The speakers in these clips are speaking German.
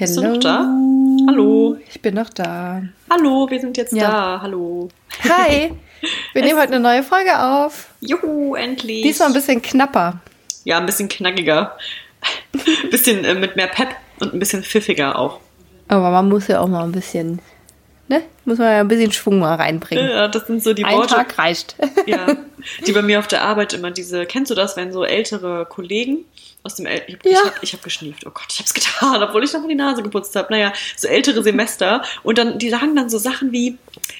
Bist du noch da? Hallo. Ich bin noch da. Hallo, wir sind jetzt Ja. da. Hallo. Hi. Wir nehmen heute eine neue Folge auf. Juhu, endlich. Diesmal ein bisschen knapper. Ja, ein bisschen knackiger. Ein bisschen äh, mit mehr Pep und ein bisschen pfiffiger auch. Aber man muss ja auch mal ein bisschen, ne? Muss man ja ein bisschen Schwung mal reinbringen. Ja, das sind so die Ein Worte, Tag reicht. ja, die bei mir auf der Arbeit immer diese, kennst du das, wenn so ältere Kollegen aus dem, El ich, ich, Ja. hab, habe geschnieft, oh Gott, ich hab's getan, obwohl ich noch mal die Nase geputzt habe. Naja, so ältere Semester und dann, die sagen dann so Sachen wie,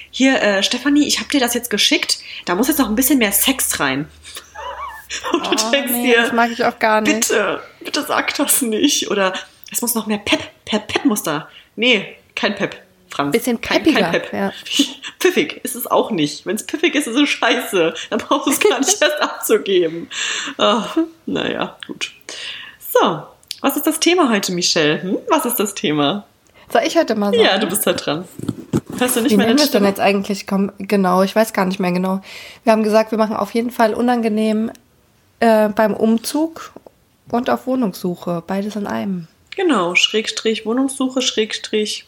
hier, äh, Stefanie, ich habe dir das jetzt geschickt, da muss jetzt noch ein bisschen mehr Sex rein. Und du Oh, denkst nee, das dir, mag ich auch gar nicht. bitte, bitte sag das nicht. Oder es muss noch mehr Pep, Pep, Pep muss da. Nee, kein Pep, Franz. Bisschen kein, peppiger, kein Pep. ja. Piffig ist es auch nicht. Wenn es piffig ist, ist es scheiße. Dann brauchst du es gar nicht erst abzugeben. Oh, naja, gut. So, was ist das Thema heute, Michelle? Hm? Was ist das Thema? Soll ich heute mal sagen? Ja, du bist da dran. Hörst du nicht Wie mehr wir denn jetzt eigentlich? Komm, genau, ich weiß gar nicht mehr genau. Wir haben gesagt, wir machen auf jeden Fall unangenehm äh, beim Umzug und auf Wohnungssuche. Beides in einem. Genau, Schrägstrich Wohnungssuche, Schrägstrich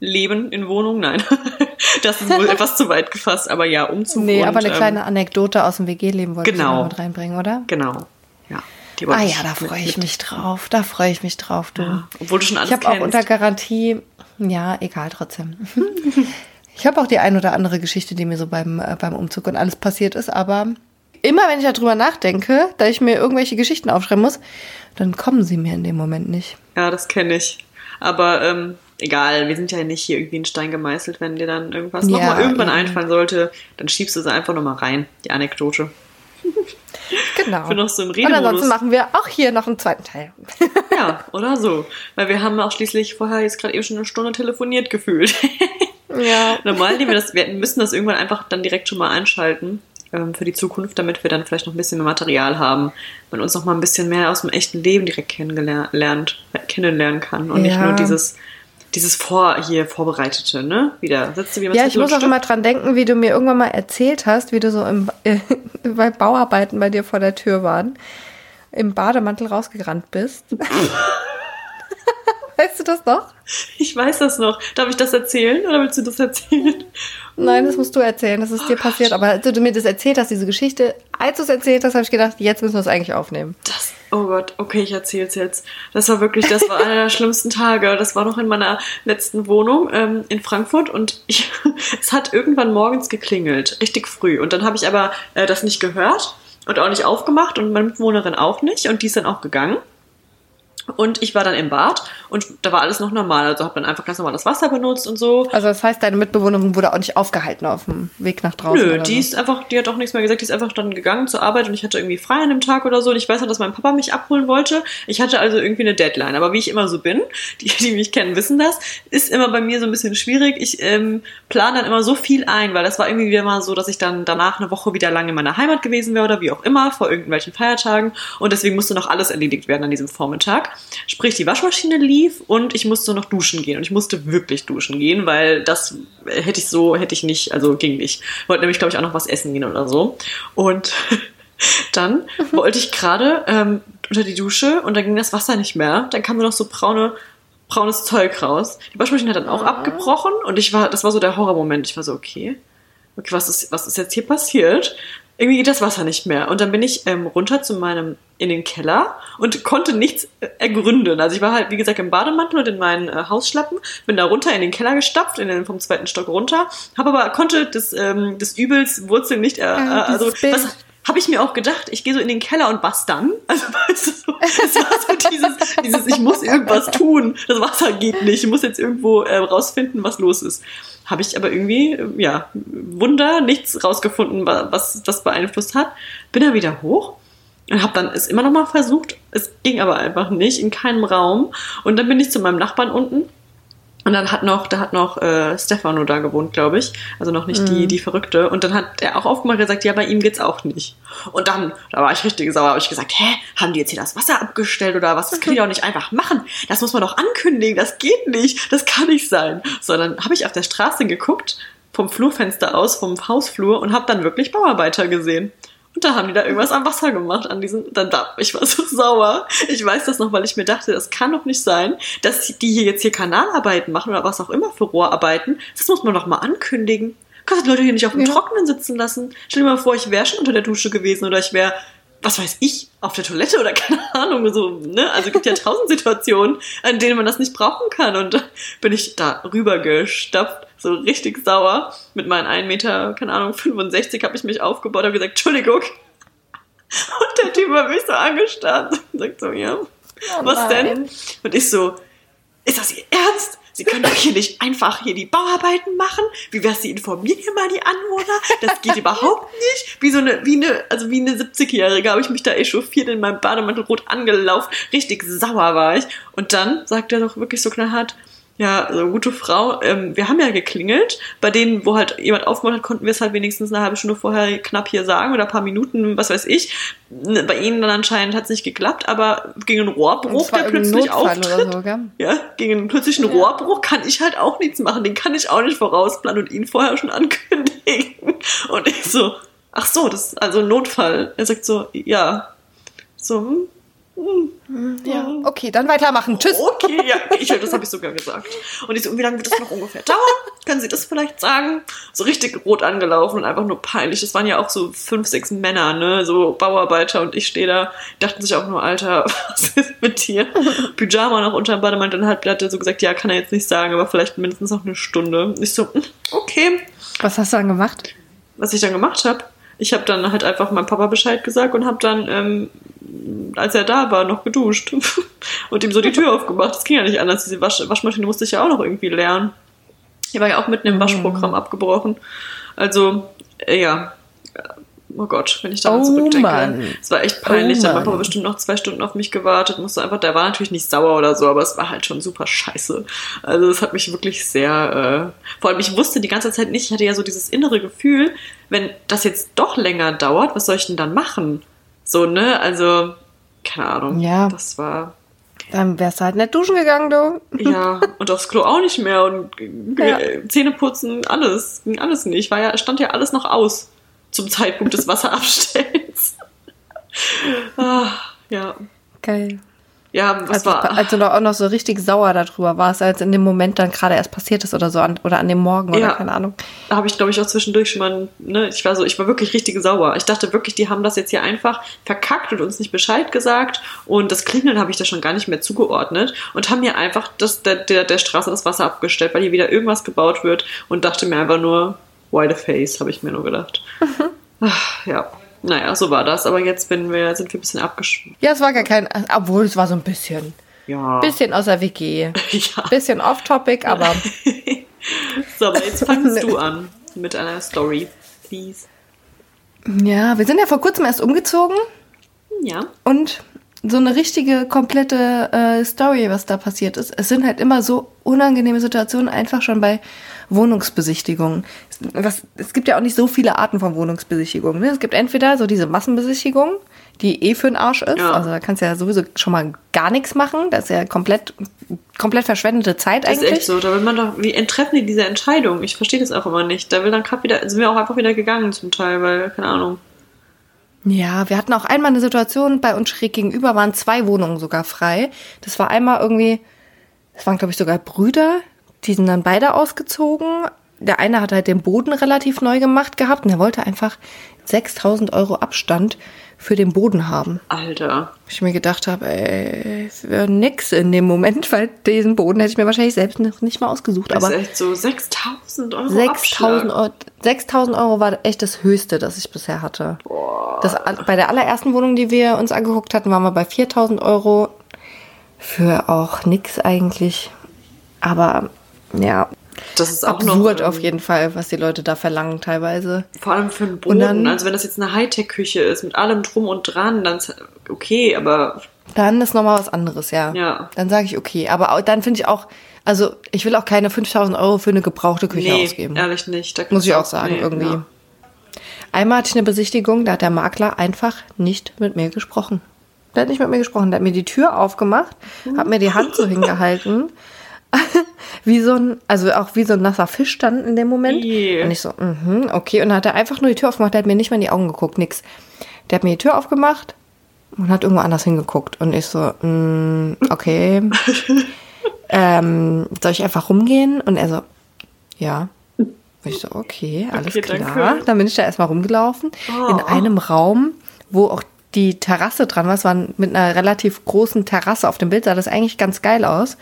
Leben in Wohnung. Nein, das ist wohl etwas zu weit gefasst, aber ja, Umzug Nee, und, aber eine ähm, kleine Anekdote aus dem WG-Leben wollte genau. ich noch mit reinbringen, oder? Genau, ja. Die Ah ja, da freue ich mich drauf. Da freue ich mich drauf, du. Ja, obwohl du schon alles Ich habe auch unter Garantie, ja, egal trotzdem. Ich habe auch die ein oder andere Geschichte, die mir so beim, äh, beim Umzug und alles passiert ist, aber immer wenn ich darüber nachdenke, da ich mir irgendwelche Geschichten aufschreiben muss, dann kommen sie mir in dem Moment nicht. Ja, das kenne ich. Aber ähm, egal, wir sind ja nicht hier irgendwie in Stein gemeißelt. Wenn dir dann irgendwas Ja, nochmal irgendwann eben. einfallen sollte, dann schiebst du sie einfach nochmal rein, die Anekdote. Genau. Bin noch so im und ansonsten machen wir auch hier noch einen zweiten Teil. Ja, oder so. Weil wir haben auch schließlich vorher jetzt gerade eben schon eine Stunde telefoniert gefühlt. Ja. Normal nehmen wir das, wir müssen das irgendwann einfach dann direkt schon mal einschalten ähm, für die Zukunft, damit wir dann vielleicht noch ein bisschen mehr Material haben. Man uns noch mal ein bisschen mehr aus dem echten Leben direkt kennengelernt, kennenlernen kann und nicht Ja. nur dieses, dieses vor, hier vorbereitete, ne? Wieder sitzt du wie Ja, ich muss auch immer dran denken, wie du mir irgendwann mal erzählt hast, wie du so im, äh, bei Bauarbeiten bei dir vor der Tür waren, im Bademantel rausgerannt bist. weißt du das noch? Ich weiß das noch. Darf ich das erzählen oder willst du das erzählen? Nein, das musst du erzählen, das ist dir passiert. Aber als du mir das erzählt hast, diese Geschichte, als du es erzählt hast, habe ich gedacht, jetzt müssen wir es eigentlich aufnehmen. Das, oh Gott, okay, ich erzähl's jetzt. Das war wirklich, das war einer der schlimmsten Tage. Das war noch in meiner letzten Wohnung ähm, in Frankfurt und ich, es hat irgendwann morgens geklingelt, richtig früh. Und dann habe ich aber äh, das nicht gehört und auch nicht aufgemacht und meine Mitbewohnerin auch nicht und die ist dann auch gegangen. Und ich war dann im Bad und da war alles noch normal. Also habe dann einfach ganz normal das Wasser benutzt und so. Also das heißt, deine Mitbewohnerin wurde auch nicht aufgehalten auf dem Weg nach draußen. Nö, die so. ist einfach, die hat auch nichts mehr gesagt, die ist einfach dann gegangen zur Arbeit und ich hatte irgendwie frei an dem Tag oder so und ich weiß noch, dass mein Papa mich abholen wollte. Ich hatte also irgendwie eine Deadline, aber wie ich immer so bin, die, die mich kennen, wissen das, ist immer bei mir so ein bisschen schwierig. Ich ähm, plane dann immer so viel ein, weil das war irgendwie wieder mal so, dass ich dann danach eine Woche wieder lang in meiner Heimat gewesen wäre oder wie auch immer, vor irgendwelchen Feiertagen und deswegen musste noch alles erledigt werden an diesem Vormittag. Sprich, die Waschmaschine lief und ich musste noch duschen gehen und ich musste wirklich duschen gehen, weil das hätte ich so, hätte ich nicht, also ging nicht. Wollte nämlich, glaube ich, auch noch was essen gehen oder so. Und dann wollte ich gerade ähm, unter die Dusche und dann ging das Wasser nicht mehr. Dann kam nur noch so braune, braunes Zeug raus. Die Waschmaschine hat dann auch abgebrochen und ich war, das war so der Horrormoment. Ich war so, okay, okay, was ist, was ist jetzt hier passiert? Irgendwie geht das Wasser nicht mehr. Und dann bin ich ähm, runter zu meinem, in den Keller und konnte nichts äh, ergründen. Also ich war halt, wie gesagt, im Bademantel und in meinen äh, Hausschlappen, bin da runter in den Keller gestapft, in den, vom zweiten Stock runter, habe aber, konnte des, ähm, des Übels Wurzeln nicht, äh, Ja, äh, also, was, habe ich mir auch gedacht, ich gehe so in den Keller und was dann? Also, weißt du, so, es war so dieses, dieses, ich muss irgendwas tun. Das Wasser geht nicht. Ich muss jetzt irgendwo äh, rausfinden, was los ist. Habe ich aber irgendwie, ja, Wunder, nichts rausgefunden, wa- was das beeinflusst hat. Bin da wieder hoch und habe dann es immer noch mal versucht. Es ging aber einfach nicht, in keinem Raum. Und dann bin ich zu meinem Nachbarn unten und dann hat noch, da hat noch äh, Stefano da gewohnt, glaube ich. Also noch nicht die, die Verrückte. Und dann hat er auch aufgemacht und gesagt, ja, bei ihm geht's auch nicht. Und dann, da war ich richtig sauer, habe ich gesagt, hä, haben die jetzt hier das Wasser abgestellt oder was? Das kann die doch nicht einfach machen. Das muss man doch ankündigen, das geht nicht, das kann nicht sein. So, dann habe ich auf der Straße geguckt, vom Flurfenster aus, vom Hausflur und habe dann wirklich Bauarbeiter gesehen. Und da haben die da irgendwas am Wasser gemacht, an diesem, dann da, ich war so sauer. Ich weiß das noch, weil ich mir dachte, das kann doch nicht sein, dass die hier jetzt hier Kanalarbeiten machen oder was auch immer für Rohrarbeiten. Das muss man doch mal ankündigen. Kannst die Leute hier nicht auf dem Ja. Trockenen sitzen lassen. Stell dir mal vor, ich wäre schon unter der Dusche gewesen oder ich wäre, was weiß ich, auf der Toilette oder keine Ahnung, so, ne? Also gibt ja tausend Situationen, an denen man das nicht brauchen kann. Und bin ich da rübergestapft, so richtig sauer. Mit meinen 1 Meter, keine Ahnung, 65 habe ich mich aufgebaut und gesagt, Entschuldigung. Und der Typ hat mich so angestarrt und sagt so, ja, was denn? Und ich so, ist das Ihr Ernst? Sie können doch hier nicht einfach hier die Bauarbeiten machen? Wie wär's, Sie informieren hier mal die Anwohner? Das geht überhaupt nicht. Wie so eine, wie eine, also wie eine 70-Jährige habe ich mich da echauffiert in meinem Bademantel rot angelaufen. Richtig sauer war ich. Und dann sagt er doch wirklich so knallhart, ja, also gute Frau, ähm, wir haben ja geklingelt. Bei denen, wo halt jemand aufgemacht hat, konnten wir es halt wenigstens eine halbe Stunde vorher knapp hier sagen oder ein paar Minuten, was weiß ich. Bei ihnen dann anscheinend hat es nicht geklappt, aber gegen einen Rohrbruch, der plötzlich Notfall auftritt. so? Ja, gegen einen plötzlichen Rohrbruch kann ich halt auch nichts machen. Den kann ich auch nicht vorausplanen und ihn vorher schon ankündigen. Und ich so, ach so, das ist also ein Notfall. Er sagt so, ja. So, hm, Ja. Okay, dann weitermachen. Tschüss. okay, ja, ich, das habe ich sogar gesagt. Und ich so, wie lange wird das noch ungefähr dauern? Können Sie das vielleicht sagen? So richtig rot angelaufen und einfach nur peinlich. Das waren ja auch so fünf, sechs Männer, ne, so Bauarbeiter und ich stehe da, dachten sich auch nur, Alter, was ist mit dir? Pyjama noch unter dem Bademantel und hat hat er so gesagt, ja, kann er jetzt nicht sagen, aber vielleicht mindestens noch eine Stunde. Ich so, hm, okay. Was hast du dann gemacht? Was ich dann gemacht habe, ich habe dann halt einfach meinem Papa Bescheid gesagt und habe dann, ähm, als er da war, noch geduscht und ihm so die Tür aufgemacht. Das ging ja nicht anders. Diese Wasch Waschmaschine musste ich ja auch noch irgendwie lernen. Die war ja auch mitten im Waschprogramm abgebrochen. Also, äh, ja. Oh Gott, wenn ich daran Oh zurückdenke. Mann. Es war echt peinlich. Oh da hat Papa bestimmt noch zwei Stunden auf mich gewartet. Musste einfach, der war natürlich nicht sauer oder so, aber es war halt schon super scheiße. Also es hat mich wirklich sehr, äh, vor allem ich wusste die ganze Zeit nicht, ich hatte ja so dieses innere Gefühl, wenn das jetzt doch länger dauert, was soll ich denn dann machen? So, ne? Also, keine Ahnung. Ja. Das war, Dann wärst du halt nicht duschen gegangen, du. ja, und aufs Klo auch nicht mehr und Ja. äh, Zähne putzen, alles, ging alles nicht. War ja, stand ja alles noch aus zum Zeitpunkt des Wasserabstellens. ah, ja. Geil. Ja, was Als, war. als du noch auch noch so richtig sauer darüber warst, als in dem Moment dann gerade erst passiert ist oder so, an, oder an dem Morgen oder Ja. keine Ahnung. Da habe ich, glaube ich, auch zwischendurch schon mal, ne, ich war so, ich war wirklich richtig sauer. Ich dachte wirklich, die haben das jetzt hier einfach verkackt und uns nicht Bescheid gesagt. Und das Klingeln habe ich da schon gar nicht mehr zugeordnet und haben mir einfach das, der, der, der Straße das Wasser abgestellt, weil hier wieder irgendwas gebaut wird und dachte mir einfach nur, why the face, habe ich mir nur gedacht. Ach, ja. Naja, so war das. Aber jetzt bin wir, sind wir ein bisschen abgeschwommen. Ja, es war gar kein, obwohl es war so ein bisschen. Ja. Bisschen aus der WG. ja. Bisschen off-topic, aber So, aber jetzt fangst du an mit einer Story, please. ja, wir sind ja vor kurzem erst umgezogen Ja. und so eine richtige, komplette äh, Story, was da passiert ist. Es sind halt immer so unangenehme Situationen, einfach schon bei Wohnungsbesichtigungen. Es- Was, es gibt ja auch nicht so viele Arten von Wohnungsbesichtigungen. Ne? Es gibt entweder so diese Massenbesichtigung, die eh für den Arsch ist. Ja. Also da kannst du ja sowieso schon mal gar nichts machen. Das ist ja komplett, komplett verschwendete Zeit Das ist eigentlich. echt so. Da will man doch, wie enttreffen die diese Entscheidung? Ich verstehe das auch immer nicht. Da will dann gerade wieder, sind wir auch einfach wieder gegangen zum Teil, weil, keine Ahnung. Ja, wir hatten auch einmal eine Situation, bei uns schräg gegenüber waren zwei Wohnungen sogar frei. Das war einmal irgendwie, das waren glaube ich sogar Brüder, die sind dann beide ausgezogen. Der eine hat halt den Boden relativ neu gemacht gehabt und er wollte einfach 6000 Euro Abstand für den Boden haben. Alter. Ich mir gedacht habe, ey, für nix in dem Moment, weil diesen Boden hätte ich mir wahrscheinlich selbst noch nicht mal ausgesucht. Das Aber ist echt so 6000 Euro 6000 Abschlag. Euro, 6000 Euro war echt das Höchste, das ich bisher hatte. Das, bei der allerersten Wohnung, die wir uns angeguckt hatten, waren wir bei 4000 Euro. Für auch nix eigentlich. Aber ja, Das ist auch absurd noch, auf jeden Fall, was die Leute da verlangen teilweise. Vor allem für einen Und Boden. dann- also wenn das jetzt eine Hightech-Küche ist, mit allem drum und dran, dann ist okay, aber Dann ist nochmal was anderes, ja. Ja. Dann sage ich okay. Aber auch, dann finde ich auch, also ich will auch keine 5000 Euro für eine gebrauchte Küche nee, ausgeben. ehrlich nicht. Da Muss ich auch sagen, nee, irgendwie. ja. Einmal hatte ich eine Besichtigung, da hat der Makler einfach nicht mit mir gesprochen. Der hat nicht mit mir gesprochen. Der hat mir die Tür aufgemacht, hat mir die Hand so hingehalten. wie so ein, also auch wie so ein nasser Fisch dann in dem Moment. Yeah. Und ich so, mhm, okay. Und dann hat er einfach nur die Tür aufgemacht, der hat mir nicht mal in die Augen geguckt, nix. Der hat mir die Tür aufgemacht und hat irgendwo anders hingeguckt. Und ich so, mm, okay. ähm, soll ich einfach rumgehen? Und er so, ja. Und ich so, okay, alles Okay, klar. danke. Dann bin ich da erstmal rumgelaufen. Oh. In einem Raum, wo auch die Terrasse dran war. Es war mit einer relativ großen Terrasse auf dem Bild, sah das eigentlich ganz geil aus.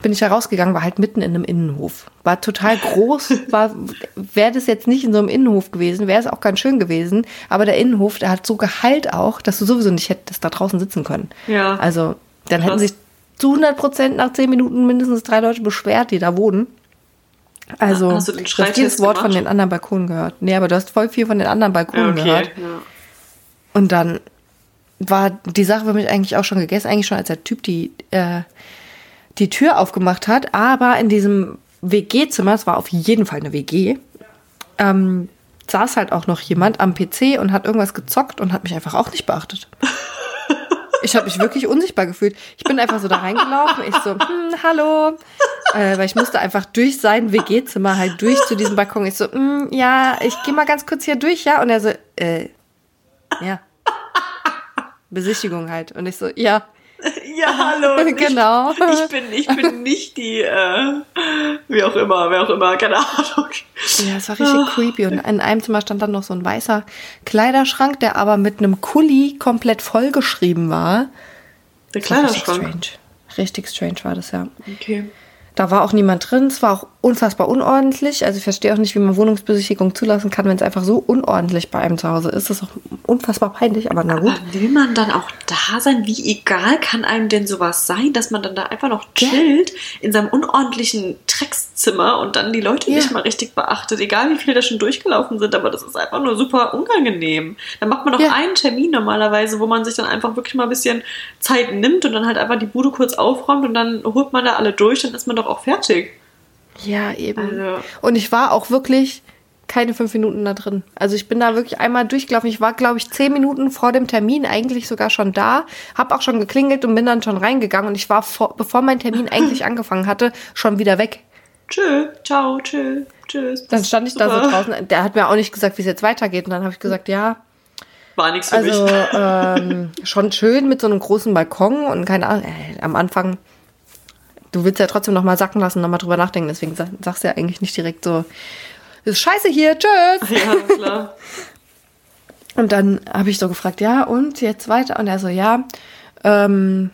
Bin ich da rausgegangen, war halt mitten in einem Innenhof. War total groß, war, wäre das jetzt nicht in so einem Innenhof gewesen, wäre es auch ganz schön gewesen. Aber der Innenhof, der hat so Gehalt auch, dass du sowieso nicht hättest da draußen sitzen können. Ja. Also, dann Krass. hätten sich zu 100 Prozent nach 10 Minuten mindestens drei Leute beschwert, die da wohnen. Also, Hast du den Schreitest jedes Wort von gemacht? den anderen Balkonen gehört. Nee, aber du hast voll viel von den anderen Ja, Balkonen okay. gehört. Ja. Und dann war die Sache für mich eigentlich auch schon gegessen, eigentlich schon als der Typ die, äh, die Tür aufgemacht hat. Aber in diesem WG-Zimmer, es war auf jeden Fall eine WG, ähm, saß halt auch noch jemand am PC und hat irgendwas gezockt und hat mich einfach auch nicht beachtet. Ich habe mich wirklich unsichtbar gefühlt. Ich bin einfach so da reingelaufen. Ich so, hm, hallo. Äh, weil ich musste einfach durch sein WG-Zimmer halt durch zu diesem Balkon. Ich so, hm, ja, ich gehe mal ganz kurz hier durch, ja. Und er so, äh, ja. Besichtigung halt. Und ich so, ja. Ja, hallo. und ich- Genau. Ich bin, ich bin nicht die, äh, wie auch immer, wer auch immer, keine Ahnung. Ja, es war richtig creepy. Und in einem Zimmer stand dann noch so ein weißer Kleiderschrank, der aber mit einem Kuli komplett vollgeschrieben war. Der war richtig Kleiderschrank. strange. Richtig strange war das, ja. Okay. Da war auch niemand drin. Es war auch unfassbar unordentlich. Also ich verstehe auch nicht, wie man Wohnungsbesichtigung zulassen kann, wenn es einfach so unordentlich bei einem zu Hause ist. Das ist auch unfassbar peinlich, aber na gut. Aber will man dann auch da sein? Wie egal kann einem denn sowas sein, dass man dann da einfach noch chillt in seinem unordentlichen Dreckszimmer und dann die Leute Ja. nicht mal richtig beachtet, egal wie viele da schon durchgelaufen sind, aber das ist einfach nur super unangenehm. Dann macht man doch Ja. einen Termin normalerweise, wo man sich dann einfach wirklich mal ein bisschen Zeit nimmt und dann halt einfach die Bude kurz aufräumt und dann holt man da alle durch, dann ist man doch auch fertig. Ja, eben. Also- Und ich war auch wirklich keine fünf Minuten da drin. Also ich bin da wirklich einmal durchgelaufen. Ich war, glaube ich, zehn Minuten vor dem Termin eigentlich sogar schon da, habe auch schon geklingelt und bin dann schon reingegangen. Und ich war, vor, bevor mein Termin eigentlich angefangen hatte, schon wieder weg. Tschö, ciao, tschö, tschüss. Dann stand ich da so draußen. Der hat mir auch nicht gesagt, wie es jetzt weitergeht. Und dann habe ich gesagt, ja, War nichts für also mich. ähm, schon schön mit so einem großen Balkon und keine Ahnung, äh, am Anfang, du willst ja trotzdem noch mal sacken lassen, noch mal drüber nachdenken, deswegen sag, sagst du ja eigentlich nicht direkt so, ist scheiße hier, tschüss. Ja, klar. Und dann habe ich so gefragt, ja, und jetzt weiter? Und er so, ja, ähm,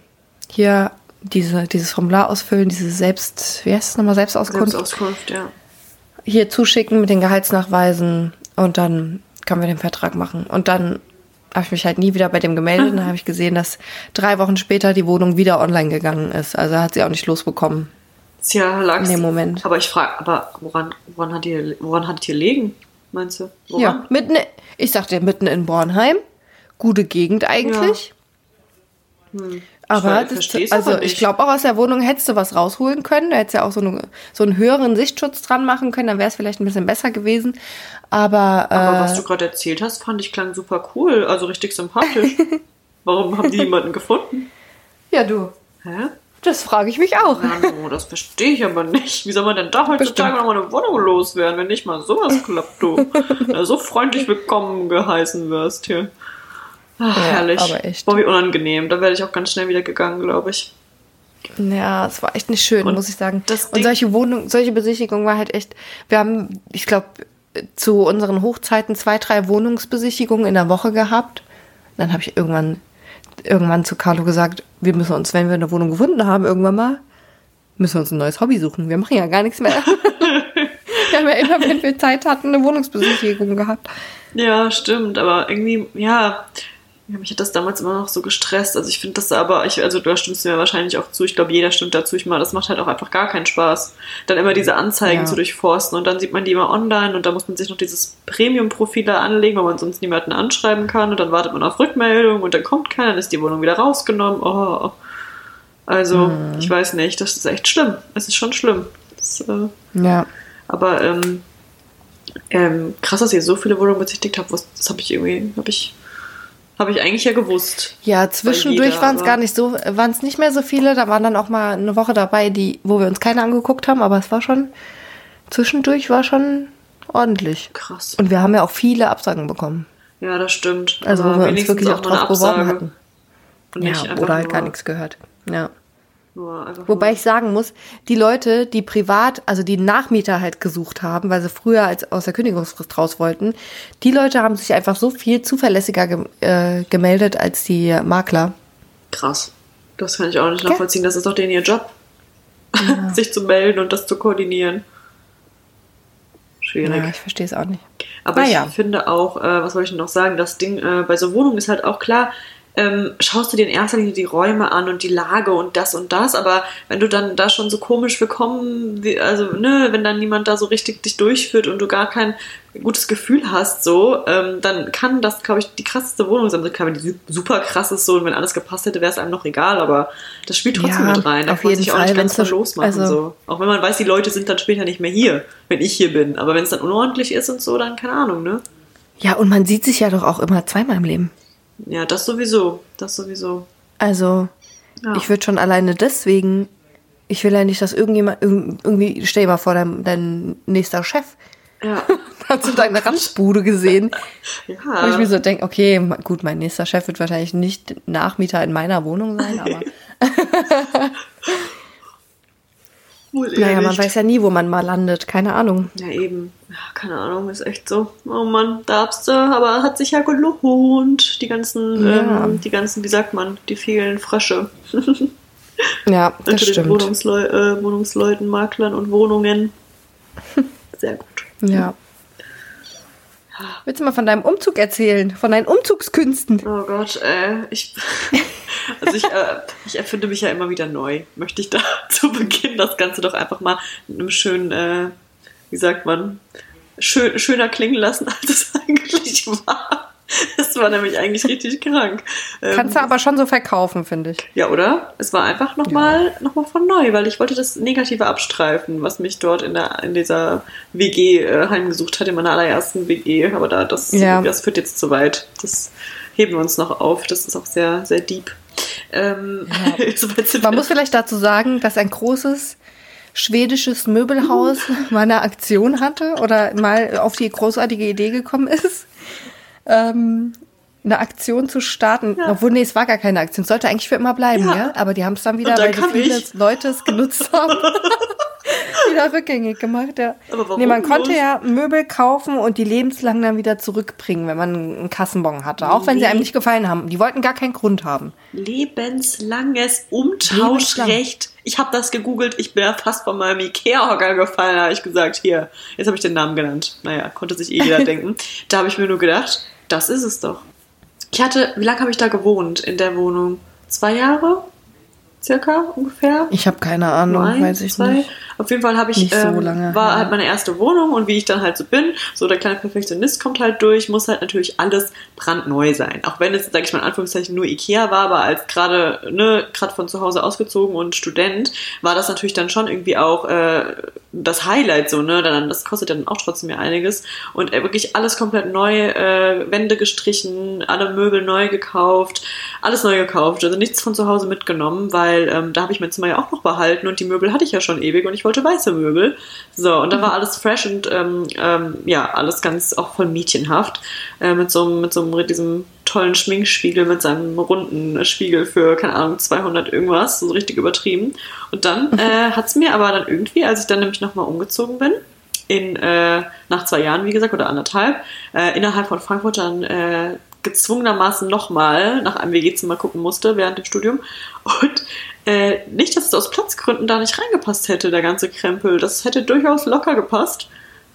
hier diese, dieses Formular ausfüllen, diese Selbst, wie heißt es nochmal, Selbstauskunft, Selbstauskunft, ja. hier zuschicken mit den Gehaltsnachweisen und dann können wir den Vertrag machen. Und dann habe ich mich halt nie wieder bei dem gemeldet und dann habe ich gesehen, dass drei Wochen später die Wohnung wieder online gegangen ist. Also hat sie auch nicht losbekommen. Tja, lag's. In dem Moment. Aber ich frage, aber woran, woran, hat ihr, woran hattet ihr legen, meinst du? Woran? Ja, mitten, ich sagte mitten in Bornheim. Gute Gegend eigentlich. Aber ver- das, versteh's also aber ich glaube auch aus der Wohnung hättest du was rausholen können. Da hättest du ja auch so, eine, so einen höheren Sichtschutz dran machen können. Dann wäre es vielleicht ein bisschen besser gewesen. Aber, Aber äh, was du gerade erzählt hast, fand ich klang super cool, also richtig sympathisch. Warum haben die jemanden gefunden? ja du, Hä? das frage ich mich auch. Nano, das verstehe ich aber nicht. Wie soll man denn da heutzutage noch mal eine Wohnung loswerden, wenn nicht mal sowas klappt, du? Du so freundlich willkommen geheißen wirst hier. Ach, Ja, herrlich. aber echt. Boah, wie unangenehm. Da wäre ich auch ganz schnell wieder gegangen, glaube ich. Ja, es war echt nicht schön, Und muss ich sagen. Und solche Wohnung, solche Besichtigungen war halt echt. Wir haben, ich glaube, zu unseren Hochzeiten zwei, drei Wohnungsbesichtigungen in der Woche gehabt. Dann habe ich irgendwann, irgendwann zu Carlo gesagt, wir müssen uns, wenn wir eine Wohnung gefunden haben, irgendwann mal, müssen wir uns ein neues Hobby suchen. Wir machen ja gar nichts mehr. wir haben ja immer, wenn wir Zeit hatten, eine Wohnungsbesichtigung gehabt. Ja, stimmt, aber irgendwie, ja, ja, mich hat das damals immer noch so gestresst. Also ich finde das aber, ich, also da stimmst du mir wahrscheinlich auch zu, ich glaube, jeder stimmt dazu. Ich meine, das macht halt auch einfach gar keinen Spaß. Dann immer diese Anzeigen Ja. zu durchforsten und dann sieht man die immer online und da muss man sich noch dieses Premium-Profil da anlegen, weil man sonst niemanden anschreiben kann und dann wartet man auf Rückmeldung und dann kommt keiner, dann ist die Wohnung wieder rausgenommen. Oh. Also, Mhm. ich weiß nicht, das ist echt schlimm. Es ist schon schlimm. Das, äh, Ja. aber ähm, ähm, krass, dass ihr so viele Wohnungen bezichtigt habt. Was, das habe ich irgendwie, habe ich, Habe ich eigentlich ja gewusst. Ja, zwischendurch waren es gar nicht so, waren es nicht mehr so viele. Da waren dann auch mal eine Woche dabei, die, wo wir uns keine angeguckt haben, aber es war schon, zwischendurch war schon ordentlich. Krass. Und wir haben ja auch viele Absagen bekommen. Ja, das stimmt. Also wo wir uns wirklich auch drauf beworben hatten. Ja, oder halt gar nichts gehört. Ja. Wobei ich sagen muss, die Leute, die privat, also die Nachmieter halt gesucht haben, weil sie früher als aus der Kündigungsfrist raus wollten, die Leute haben sich einfach so viel zuverlässiger gem äh, gemeldet als die Makler. Krass. Das kann ich auch nicht nachvollziehen. Das ist doch denen ihr Job. Sich zu melden und das zu koordinieren. Schwierig. Ja, ich verstehe es auch nicht. Aber Naja. ich finde auch, äh, was wollte ich noch sagen, das Ding äh, bei so Wohnungen ist halt auch klar, ähm, schaust du dir in erster Linie die Räume an und die Lage und das und das, aber wenn du dann da schon so komisch willkommen, also ne, wenn dann niemand da so richtig dich durchführt und du gar kein gutes Gefühl hast, so, ähm, dann kann das, glaube ich, die krasseste Wohnung sein. Also klar, wenn die su- super krass ist so und wenn alles gepasst hätte, wäre es einem noch egal, aber das spielt trotzdem Ja, mit rein. Da auf jeden sich auch nicht Fall, ganz von so- losmachen. also- so. Auch wenn man weiß, die Leute sind dann später nicht mehr hier, wenn ich hier bin. Aber wenn es dann unordentlich ist und so, dann keine Ahnung, ne? Ja, und man sieht sich ja doch auch immer zweimal im Leben. Ja, das sowieso. Das sowieso. Also, Ja. ich würde schon alleine deswegen, ich will ja nicht, dass irgendjemand, irg- irgendwie, stell dir mal vor, dein, dein nächster Chef Ja. hat so deine Ramsbude gesehen. Wo ich mir Ja. so denke, okay, gut, mein nächster Chef wird wahrscheinlich nicht Nachmieter in meiner Wohnung sein, aber Wohl naja, man weiß ja nie, wo man mal landet. Keine Ahnung. Ja, eben. Ja, keine Ahnung, ist echt so. Oh Mann, darfst du, aber hat sich ja gelohnt. Die ganzen, Ja. ähm, die ganzen, wie sagt man, die vielen Frösche. Ja, das Unter den stimmt. Wohnungsleu äh, Wohnungsleuten, Maklern und Wohnungen. Sehr gut. Ja. Willst du mal von deinem Umzug erzählen? Von deinen Umzugskünsten? Oh Gott, äh, ich, also ich, äh, ich erfinde mich ja immer wieder neu. Möchte ich da zu Beginn das Ganze doch einfach mal mit einem schönen, äh, wie sagt man, schön, schöner klingen lassen, als es eigentlich war. Es war nämlich eigentlich richtig krank. Ähm, Kannst du aber schon so verkaufen, finde ich. ja, oder? Es war einfach nochmal noch mal von neu, weil ich wollte das Negative abstreifen, was mich dort in, der, in dieser WG äh, heimgesucht hat, in meiner allerersten WG. Aber da, das, Ja. das führt jetzt zu weit. Das heben wir uns noch auf. Das ist auch sehr, sehr deep. Ähm, soweit sind Man muss vielleicht dazu sagen, dass ein großes schwedisches Möbelhaus mal eine Aktion hatte oder mal auf die großartige Idee gekommen ist, ähm, eine Aktion zu starten. Ja. Obwohl, nee, es war gar keine Aktion. Es sollte eigentlich für immer bleiben, Ja. ja. Aber die haben es dann wieder, Und dann weil die viele ich. Leute es genutzt haben, wieder rückgängig gemacht, ja. Aber warum nee, man konnte ja Möbel kaufen und die lebenslang dann wieder zurückbringen, wenn man einen Kassenbon hatte. Auch wenn sie Nee. einem nicht gefallen haben. Die wollten gar keinen Grund haben. Lebenslanges Umtauschrecht. Ich habe das gegoogelt, ich bin ja fast von meinem Ikea-Hocker gefallen, habe ich gesagt, hier, jetzt habe ich den Namen genannt. Naja, konnte sich eh jeder denken. Da habe ich mir nur gedacht, das ist es doch. Ich hatte, wie lange habe ich da gewohnt in der Wohnung? Zwei Jahre? Circa ungefähr? Ich habe keine Ahnung, Nur ein, weiß ich zwei. nicht. Auf jeden Fall habe ich, Nicht so ähm, lange, war ja. halt meine erste Wohnung und wie ich dann halt so bin, so der kleine Perfektionist kommt halt durch, muss halt natürlich alles brandneu sein. Auch wenn es, sag ich mal in Anführungszeichen, nur Ikea war, aber als gerade, ne, gerade von zu Hause ausgezogen und Student, war das natürlich dann schon irgendwie auch äh, das Highlight so, ne? Dann, das kostet dann auch trotzdem ja einiges. Und äh, wirklich alles komplett neu, äh, Wände gestrichen, alle Möbel neu gekauft, alles neu gekauft, also nichts von zu Hause mitgenommen, weil ähm, da habe ich mein Zimmer ja auch noch behalten und die Möbel hatte ich ja schon ewig und ich wollte weiße Möbel. So, und dann war alles fresh und ähm, ähm, ja, alles ganz auch voll mädchenhaft. Äh, mit so, einem- mit so einem, diesem tollen Schminkspiegel, mit seinem runden Spiegel für, keine Ahnung, 200 irgendwas, so richtig übertrieben. Und dann äh, hat's mir aber dann irgendwie, als ich dann nämlich nochmal umgezogen bin, in, äh, nach zwei Jahren, wie gesagt, oder anderthalb, äh, innerhalb von Frankfurt dann äh, gezwungenermaßen nochmal nach einem WG-Zimmer gucken musste während dem Studium. Und äh, nicht, dass es aus Platzgründen da nicht reingepasst hätte, der ganze Krempel. Das hätte durchaus locker gepasst.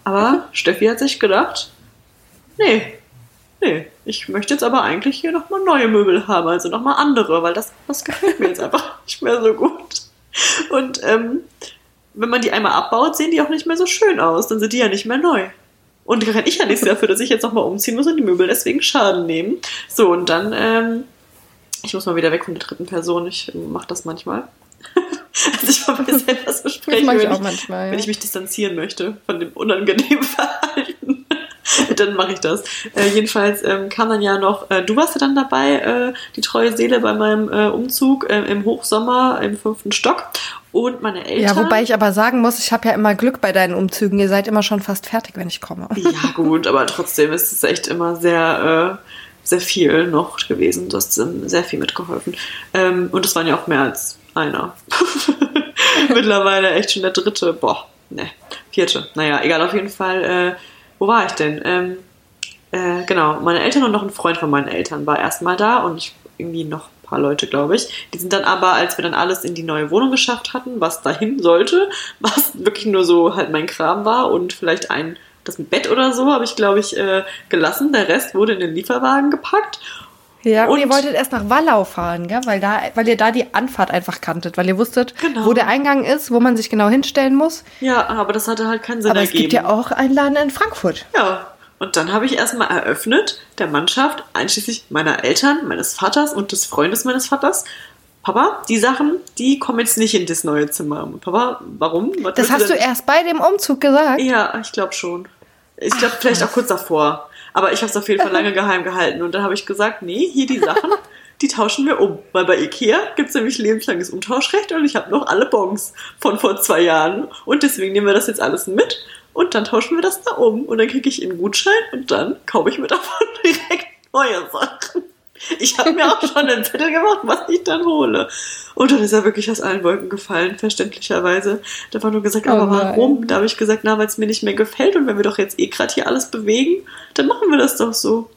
Aber Steffi hat sich gedacht, nee, nee, ich möchte jetzt aber eigentlich hier nochmal neue Möbel haben, also nochmal andere, weil das, das gefällt mir jetzt einfach nicht mehr so gut. Und ähm, wenn man die einmal abbaut, sehen die auch nicht mehr so schön aus. Dann sind die ja nicht mehr neu. Und da kann ich ja nichts dafür, dass ich jetzt nochmal umziehen muss und die Möbel deswegen Schaden nehmen. So, und dann, ähm, ich muss mal wieder weg von der dritten Person. Ich mache das manchmal. also ich mal mir selber so Das spreche, mache ich wenn, auch ich, manchmal. wenn Ja. ich mich distanzieren möchte von dem unangenehmen Verhalten. dann mache ich das. Äh, jedenfalls ähm, kam dann ja noch, äh, du warst ja dann dabei, äh, die treue Seele bei meinem äh, Umzug äh, im Hochsommer im fünften Stock und meine Eltern. Ja, wobei ich aber sagen muss, ich habe ja immer Glück bei deinen Umzügen. Ihr seid immer schon fast fertig, wenn ich komme. Ja, gut, aber trotzdem ist es echt immer sehr, äh, sehr viel noch gewesen. Du hast ähm, sehr viel mitgeholfen. Ähm, und es waren ja auch mehr als einer. Mittlerweile echt schon der dritte. Boah, ne, vierte. Naja, egal, auf jeden Fall. Äh, wo war ich denn? Ähm, äh, genau, meine Eltern und noch ein Freund von meinen Eltern war erstmal da und ich irgendwie noch ein paar Leute, glaube ich. Die sind dann aber, als wir dann alles in die neue Wohnung geschafft hatten, was dahin sollte, was wirklich nur so halt mein Kram war und vielleicht ein das Bett oder so habe ich, glaube ich, äh, gelassen. Der Rest wurde in den Lieferwagen gepackt. Ja, und, Und- ihr wolltet erst nach Wallau fahren, gell? Weil, da, weil ihr da die Anfahrt einfach kanntet, weil ihr wusstet, Genau. wo der Eingang ist, wo man sich genau hinstellen muss. Ja, aber das hatte halt keinen Sinn Aber es ergeben. gibt ja auch einen Laden in Frankfurt. Ja. Und dann habe ich erstmal eröffnet, der Mannschaft, einschließlich meiner Eltern, meines Vaters und des Freundes meines Vaters. Papa, die Sachen, die kommen jetzt nicht in das neue Zimmer. Papa, warum? Was Das hast du denn? erst bei dem Umzug gesagt. Ja, ich glaube schon. Ich glaube vielleicht auch kurz davor. Aber ich habe es auf jeden Fall lange geheim gehalten. Und dann habe ich gesagt, nee, hier die Sachen, die tauschen wir um. Weil bei Ikea gibt es nämlich lebenslanges Umtauschrecht und ich habe noch alle Bons von vor zwei Jahren. Und deswegen nehmen wir das jetzt alles mit und dann tauschen wir das da um. Und dann kriege ich einen Gutschein und dann kaufe ich mir davon direkt neue Sachen. Ich habe mir auch schon einen Zettel gemacht, was ich dann hole. Und dann ist er wirklich aus allen Wolken gefallen, verständlicherweise. Da war nur gesagt, Oh aber warum? Da habe ich gesagt, na, weil es mir nicht mehr gefällt und wenn wir doch jetzt eh gerade hier alles bewegen, dann machen wir das doch so.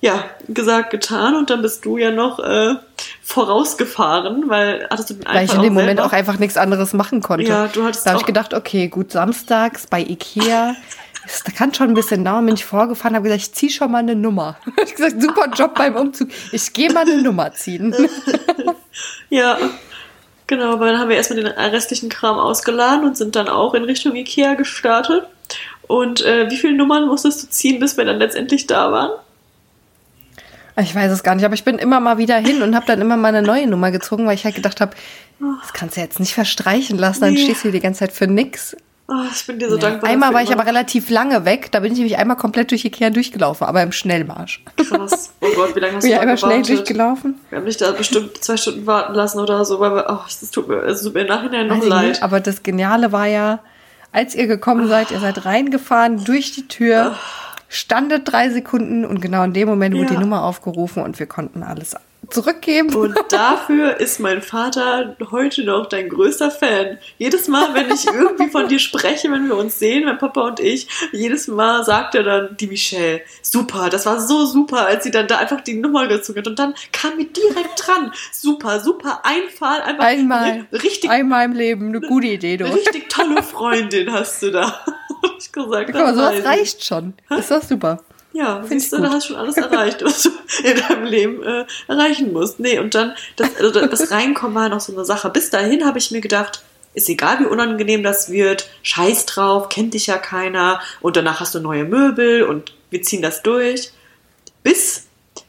Ja, gesagt, getan und dann bist du ja noch äh, vorausgefahren, weil hattest du den Weil ich in dem auch Moment auch einfach nichts anderes machen konnte. Ja, du hattest da habe ich gedacht, okay, gut, samstags bei Ikea. Das kann schon ein bisschen dauern, bin ich vorgefahren, habe gesagt, ich ziehe schon mal eine Nummer. Ich gesagt, super Job beim Umzug. Ich gehe mal eine Nummer ziehen. Ja, genau, weil dann haben wir erstmal den restlichen Kram ausgeladen und sind dann auch in Richtung Ikea gestartet. Und äh, wie viele Nummern musstest du ziehen, bis wir dann letztendlich da waren? Ich weiß es gar nicht, aber ich bin immer mal wieder hin und habe dann immer mal eine neue Nummer gezogen, weil ich halt gedacht habe, das kannst du jetzt nicht verstreichen lassen, dann Nee. stehst du hier die ganze Zeit für nix. Oh, ich bin dir so Ja. dankbar. Einmal war ich aber relativ lange weg, da bin ich nämlich einmal komplett durch Ikea durchgelaufen, aber im Schnellmarsch. Krass. Oh Gott, wie lange hast du da einmal schnell durchgelaufen. Wir haben dich da bestimmt zwei Stunden warten lassen oder so, weil wir, oh, es tut mir, es tut mir im Nachhinein noch leid. nicht, aber das Geniale war ja, als ihr gekommen seid, ihr seid reingefahren durch die Tür, standet drei Sekunden und genau in dem Moment wurde Ja. die Nummer aufgerufen und wir konnten alles zurückgeben. Und dafür ist mein Vater heute noch dein größter Fan. Jedes Mal, wenn ich irgendwie von dir spreche, wenn wir uns sehen, mein Papa und ich, jedes Mal sagt er dann, die Michelle, super, das war so super, als sie dann da einfach die Nummer gezogen hat. Und dann kam mir direkt dran. Super, super, Einfall, einfach Einmal, ri- richtig, einmal im Leben, eine gute Idee, du. richtig tolle Freundin hast du da. Ich gesagt. Guck mal, das sowas reicht schon. Ist doch super. Ja, Find siehst du, da hast schon alles erreicht, was du in deinem Leben äh, erreichen musst. Nee, und dann, das, also das Reinkommen war noch so eine Sache. Bis dahin habe ich mir gedacht, ist egal, wie unangenehm das wird, scheiß drauf, kennt dich ja keiner und danach hast du neue Möbel und wir ziehen das durch. Bis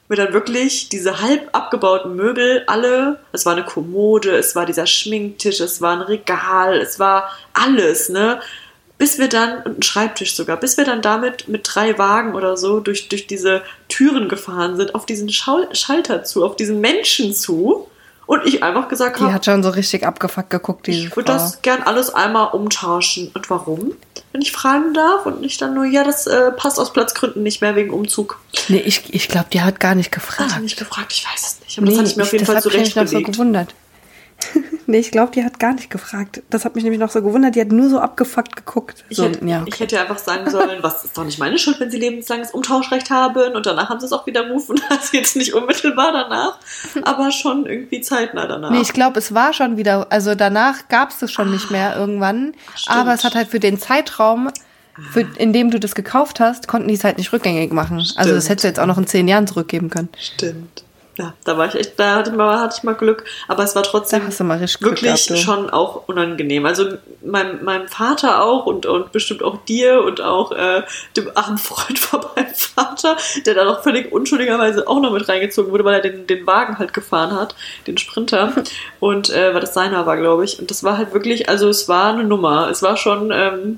wir dann wirklich diese halb abgebauten Möbel alle, es war eine Kommode, es war dieser Schminktisch, es war ein Regal, es war alles, ne? Bis wir dann, und ein Schreibtisch sogar, bis wir dann damit mit drei Wagen oder so durch, durch diese Türen gefahren sind, auf diesen Schau Schalter zu, auf diesen Menschen zu. Und ich einfach gesagt Die habe, hat schon so richtig abgefuckt geguckt, diese ich würde das gern alles einmal umtauschen. Und warum? Wenn ich fragen darf und nicht dann nur, ja, das äh, passt aus Platzgründen nicht mehr wegen Umzug. Nee, ich, ich glaube, die hat gar nicht Hat gefragt. er nicht gefragt, ich weiß es nicht. Aber das hatte ich mir auf jeden Fall hat mich nämlich noch so gewundert. Nee, ich glaube, die hat gar nicht gefragt. Das hat mich nämlich noch so gewundert. Die hat nur so abgefuckt geguckt. Ich, so, hätte, ja, ich hätte einfach sagen sollen, was ist doch nicht meine Schuld, wenn sie lebenslanges Umtauschrecht haben und danach haben sie es auch wieder rufen. Also jetzt nicht unmittelbar danach, aber schon irgendwie zeitnah danach. Nee, ich glaube, es war schon wieder, also danach gab es das schon nicht mehr irgendwann. stimmt. Aber es hat halt für den Zeitraum, für, in dem du das gekauft hast, konnten die es halt nicht rückgängig machen. Also das Stimmt. hättest du jetzt auch noch in zehn Jahren zurückgeben können. Stimmt. Ja, da war ich echt, da hatte ich mal, hatte ich mal Glück, aber es war trotzdem Da wirklich gehabt, schon auch unangenehm. Also meinem, meinem Vater auch und, und bestimmt auch dir und auch äh, dem armen Freund von meinem Vater, der dann auch völlig unschuldigerweise auch noch mit reingezogen wurde, weil er den, den Wagen halt gefahren hat, den Sprinter. Und äh, weil das seiner war, glaube ich. Und das war halt wirklich, also es war eine Nummer. Es war schon, ähm,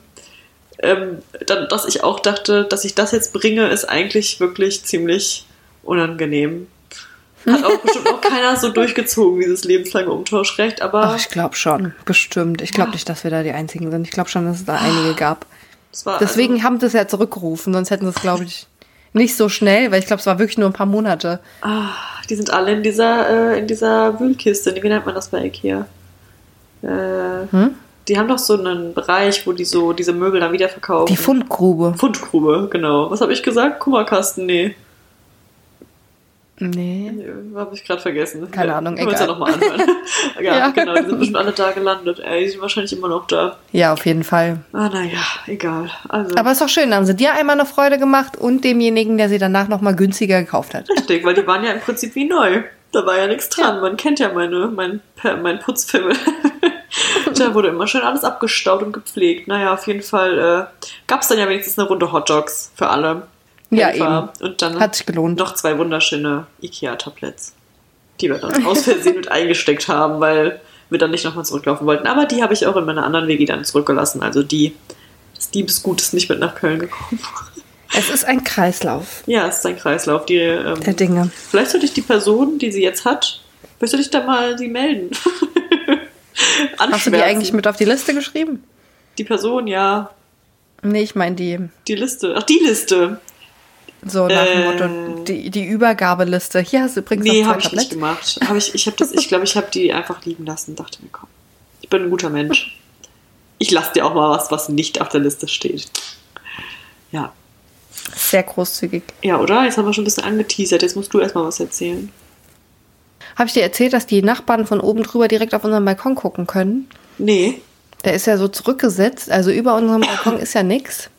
ähm, dann, dass ich auch dachte, dass ich das jetzt bringe, ist eigentlich wirklich ziemlich unangenehm. Hat auch bestimmt auch keiner so durchgezogen, dieses lebenslange Umtauschrecht, aber. Ach, ich glaube schon, bestimmt. Ich glaube nicht, dass wir da die Einzigen sind. Ich glaube schon, dass es da einige gab. Deswegen also, haben sie es ja zurückgerufen, sonst hätten sie es, glaube ich, nicht so schnell, weil ich glaube, es war wirklich nur ein paar Monate. ah, die sind alle in dieser, äh, in dieser Wühlkiste. Wie nennt man das bei Ikea? Äh, Hm? Die haben doch so einen Bereich, wo die so diese Möbel dann wieder verkaufen. Die Fundgrube. Fundgrube, genau. Was habe ich gesagt? Kummerkasten? Nee. Nee. Habe ich gerade vergessen. Keine Ja, Ahnung, Können wir uns ja egal. nochmal anhören. ja, Ja. genau. Die sind bestimmt alle da gelandet. Ey, die sind wahrscheinlich immer noch da. Ja, auf jeden Fall. Ah, naja, egal. Also, Aber ist doch schön, da haben sie dir einmal eine Freude gemacht und demjenigen, der sie danach nochmal günstiger gekauft hat. richtig, weil die waren ja im Prinzip wie neu. Da war ja nichts dran. Man kennt ja meine, mein, mein Putzfimmel. da wurde immer schön alles abgestaubt und gepflegt. Naja, auf jeden Fall äh, gab es dann ja wenigstens eine Runde Hotdogs für alle. Ja, Helfer. Und dann Hat sich gelohnt. noch zwei wunderschöne Ikea-Tabletts, die wir dann aus Versehen mit eingesteckt haben, weil wir dann nicht nochmal zurücklaufen wollten. Aber die habe ich auch in meiner anderen WG dann zurückgelassen. Also die, das Diebesgut ist nicht mit nach Köln gekommen. Es ist ein Kreislauf Ja, es ist ein Kreislauf. Die, ähm, der Dinge. vielleicht sollte ich die Person, die sie jetzt hat, vielleicht sollte ich da mal sie melden. Hast du die eigentlich mit auf die Liste geschrieben? Die Person, ja. Nee, ich meine die, Die Liste. Ach, die Liste. So nach dem. Motto, die, die Übergabeliste. Hier hast du übrigens Nee, habe ich nicht gemacht. Hab ich ich habe das, ich glaube, ich habe die einfach liegen lassen. Dachte mir, komm, ich bin ein guter Mensch. Ich lasse dir auch mal was, was nicht auf der Liste steht. Ja, Sehr großzügig. ja, oder? Jetzt haben wir schon ein bisschen angeteasert. Jetzt musst du erstmal was erzählen. Habe ich dir erzählt, dass die Nachbarn von oben drüber direkt auf unseren Balkon gucken können? Nee. Der ist ja so zurückgesetzt, also über unserem Balkon ist ja nix.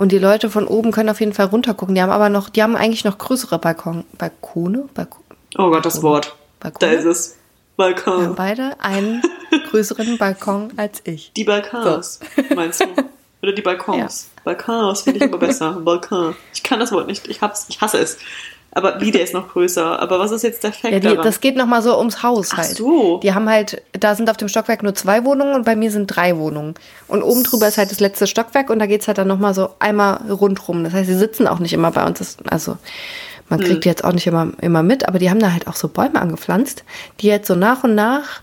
Und die Leute von oben können auf jeden Fall runtergucken. Die haben aber noch, die haben eigentlich noch größere Balkon, Balkone, Balkon, Oh Gott, das Wort. Balkone? Da ist es. Wir haben Balkon. beide einen größeren Balkon als ich. Die Balkons, meinst du? Oder die Balkons. Balkons finde ich immer besser. Balkon. Ich kann das Wort nicht. Ich hab's, ich hasse es. Aber wie, der ist noch größer. Aber was ist jetzt der Fact Ja, die, daran? das geht nochmal so ums Haus Ach halt. so. Die haben halt, da sind auf dem Stockwerk nur zwei Wohnungen und bei mir sind drei Wohnungen. Und oben drüber ist halt das letzte Stockwerk und da geht's halt dann nochmal so einmal rundrum. Das heißt, sie sitzen auch nicht immer bei uns. Das, also man Hm. kriegt die jetzt auch nicht immer, immer mit, aber die haben da halt auch so Bäume angepflanzt, die jetzt so nach und nach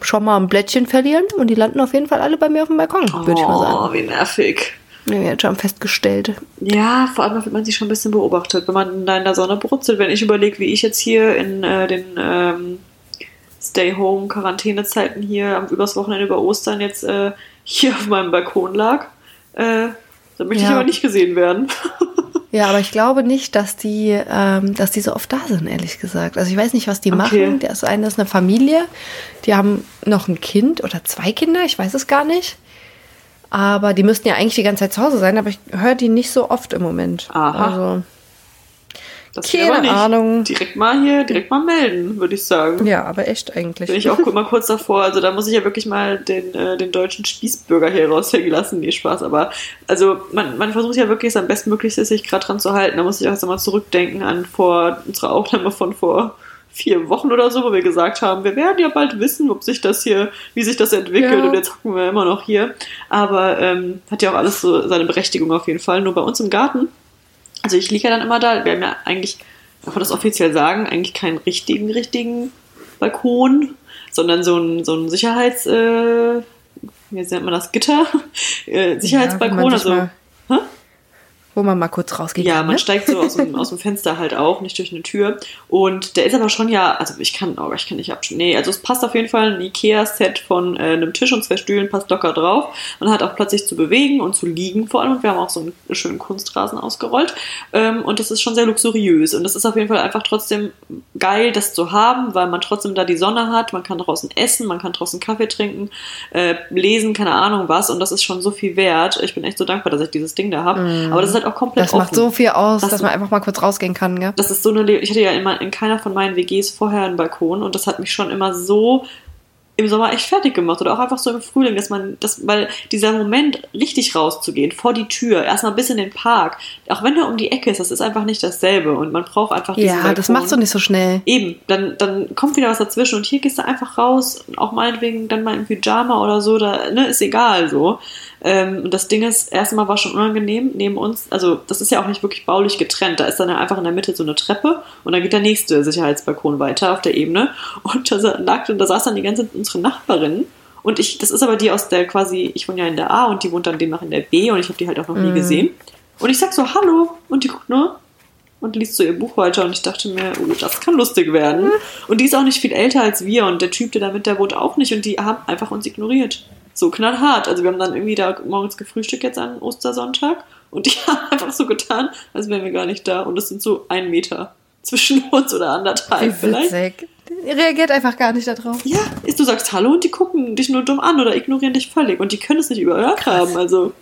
schon mal ein Blättchen verlieren und die landen auf jeden Fall alle bei mir auf dem Balkon, würde ich mal sagen. Oh, wie nervig. Ja, wir haben schon festgestellt. Ja, vor allem wird man sich schon ein bisschen beobachtet, wenn man da in der Sonne brutzelt. Wenn ich überlege, wie ich jetzt hier in äh, den ähm, Stay-Home-Quarantänezeiten hier am übers Wochenende über Ostern jetzt äh, hier auf meinem Balkon lag, äh, da möchte ich Ja. aber nicht gesehen werden. Ja, aber ich glaube nicht, dass die, ähm, dass die so oft da sind, ehrlich gesagt. Also ich weiß nicht, was die Okay. machen. Das eine ist eine Familie, die haben noch ein Kind oder zwei Kinder, ich weiß es gar nicht. Aber die müssten ja eigentlich die ganze Zeit zu Hause sein, aber ich höre die nicht so oft im Moment. Aha. Also, Das Keine. Ahnung. Direkt mal hier, direkt mal melden, würde ich sagen. ja, aber echt eigentlich. Bin ich auch mal kurz davor. Also da muss ich ja wirklich mal den, äh, den deutschen Spießbürger hier raushängen lassen. Nee, Spaß. Aber also man, man versucht ja wirklich, es am bestmöglichst sich gerade dran zu halten. Da muss ich auch mal zurückdenken an vor unserer Aufnahme von vor vier Wochen oder so, wo wir gesagt haben, wir werden ja bald wissen, ob sich das hier, wie sich das entwickelt. Ja. Und jetzt hocken wir immer noch hier. Aber ähm, hat ja auch alles so seine Berechtigung auf jeden Fall. Nur bei uns im Garten also ich liege ja dann immer da. Wir haben ja eigentlich, darf man das offiziell sagen, eigentlich keinen richtigen, richtigen Balkon, sondern so ein, so ein Sicherheits, äh, wie nennt man das, Gitter? Äh, Sicherheitsbalkon, Ja, also. Hä? Wo man mal kurz rausgeht. Ja, man ne? steigt so aus dem, aus dem Fenster halt auch, nicht durch eine Tür. Und der ist aber schon ja, also ich kann, oh, ich kann nicht abschneiden. Nee, also es passt auf jeden Fall ein Ikea-Set von äh, einem Tisch und zwei Stühlen, passt locker drauf. Man hat auch Platz, sich zu bewegen und zu liegen vor allem. Und wir haben auch so einen schönen Kunstrasen ausgerollt. Ähm, und das ist schon sehr luxuriös. Und das ist auf jeden Fall einfach trotzdem geil, das zu haben, weil man trotzdem da die Sonne hat. Man kann draußen essen, man kann draußen Kaffee trinken, äh, lesen, keine Ahnung was. Und das ist schon so viel wert. Ich bin echt so dankbar, dass ich dieses Ding da habe. Aber das ist halt auch komplett Das macht offen. so viel aus, Das- dass man einfach mal kurz rausgehen kann, gell? Das ist so eine, Le ich hatte ja immer in keiner von meinen WGs vorher einen Balkon und das hat mich schon immer so im Sommer echt fertig gemacht oder auch einfach so im Frühling, dass man, das, weil dieser Moment, richtig rauszugehen, vor die Tür, erstmal bis in den Park, auch wenn er um die Ecke ist, das ist einfach nicht dasselbe und man braucht einfach diesen Ja, Balkon. das machst du nicht so schnell. Eben, dann, dann kommt wieder was dazwischen und hier gehst du einfach raus, auch meinetwegen dann mal im Pyjama oder so, da, ne, ist egal so. Ähm, und das Ding ist, erstmal war schon unangenehm neben uns. Also, das ist ja auch nicht wirklich baulich getrennt. Da ist dann einfach in der Mitte so eine Treppe und dann geht der nächste Sicherheitsbalkon weiter auf der Ebene. Und da lag da saß dann die ganze unsere Nachbarin. Und ich, das ist aber die aus der quasi, ich wohne ja in der A und die wohnt dann demnach in der B und ich habe die halt auch noch nie gesehen. Und ich sag so, hallo. Und die guckt nur und liest so ihr Buch weiter und ich dachte mir, oh, das kann lustig werden. Und die ist auch nicht viel älter als wir und der Typ, der da mit der wohnt, auch nicht und die haben einfach uns ignoriert. So knallhart. Also wir haben dann irgendwie da morgens gefrühstückt jetzt an Ostersonntag und die haben einfach so getan, als wären wir gar nicht da und es sind so ein Meter zwischen uns oder anderthalb Wie vielleicht. witzig. Die reagiert einfach gar nicht darauf. Ja, ist, du sagst Hallo und die gucken dich nur dumm an oder ignorieren dich völlig und die können es nicht überhört haben. Also,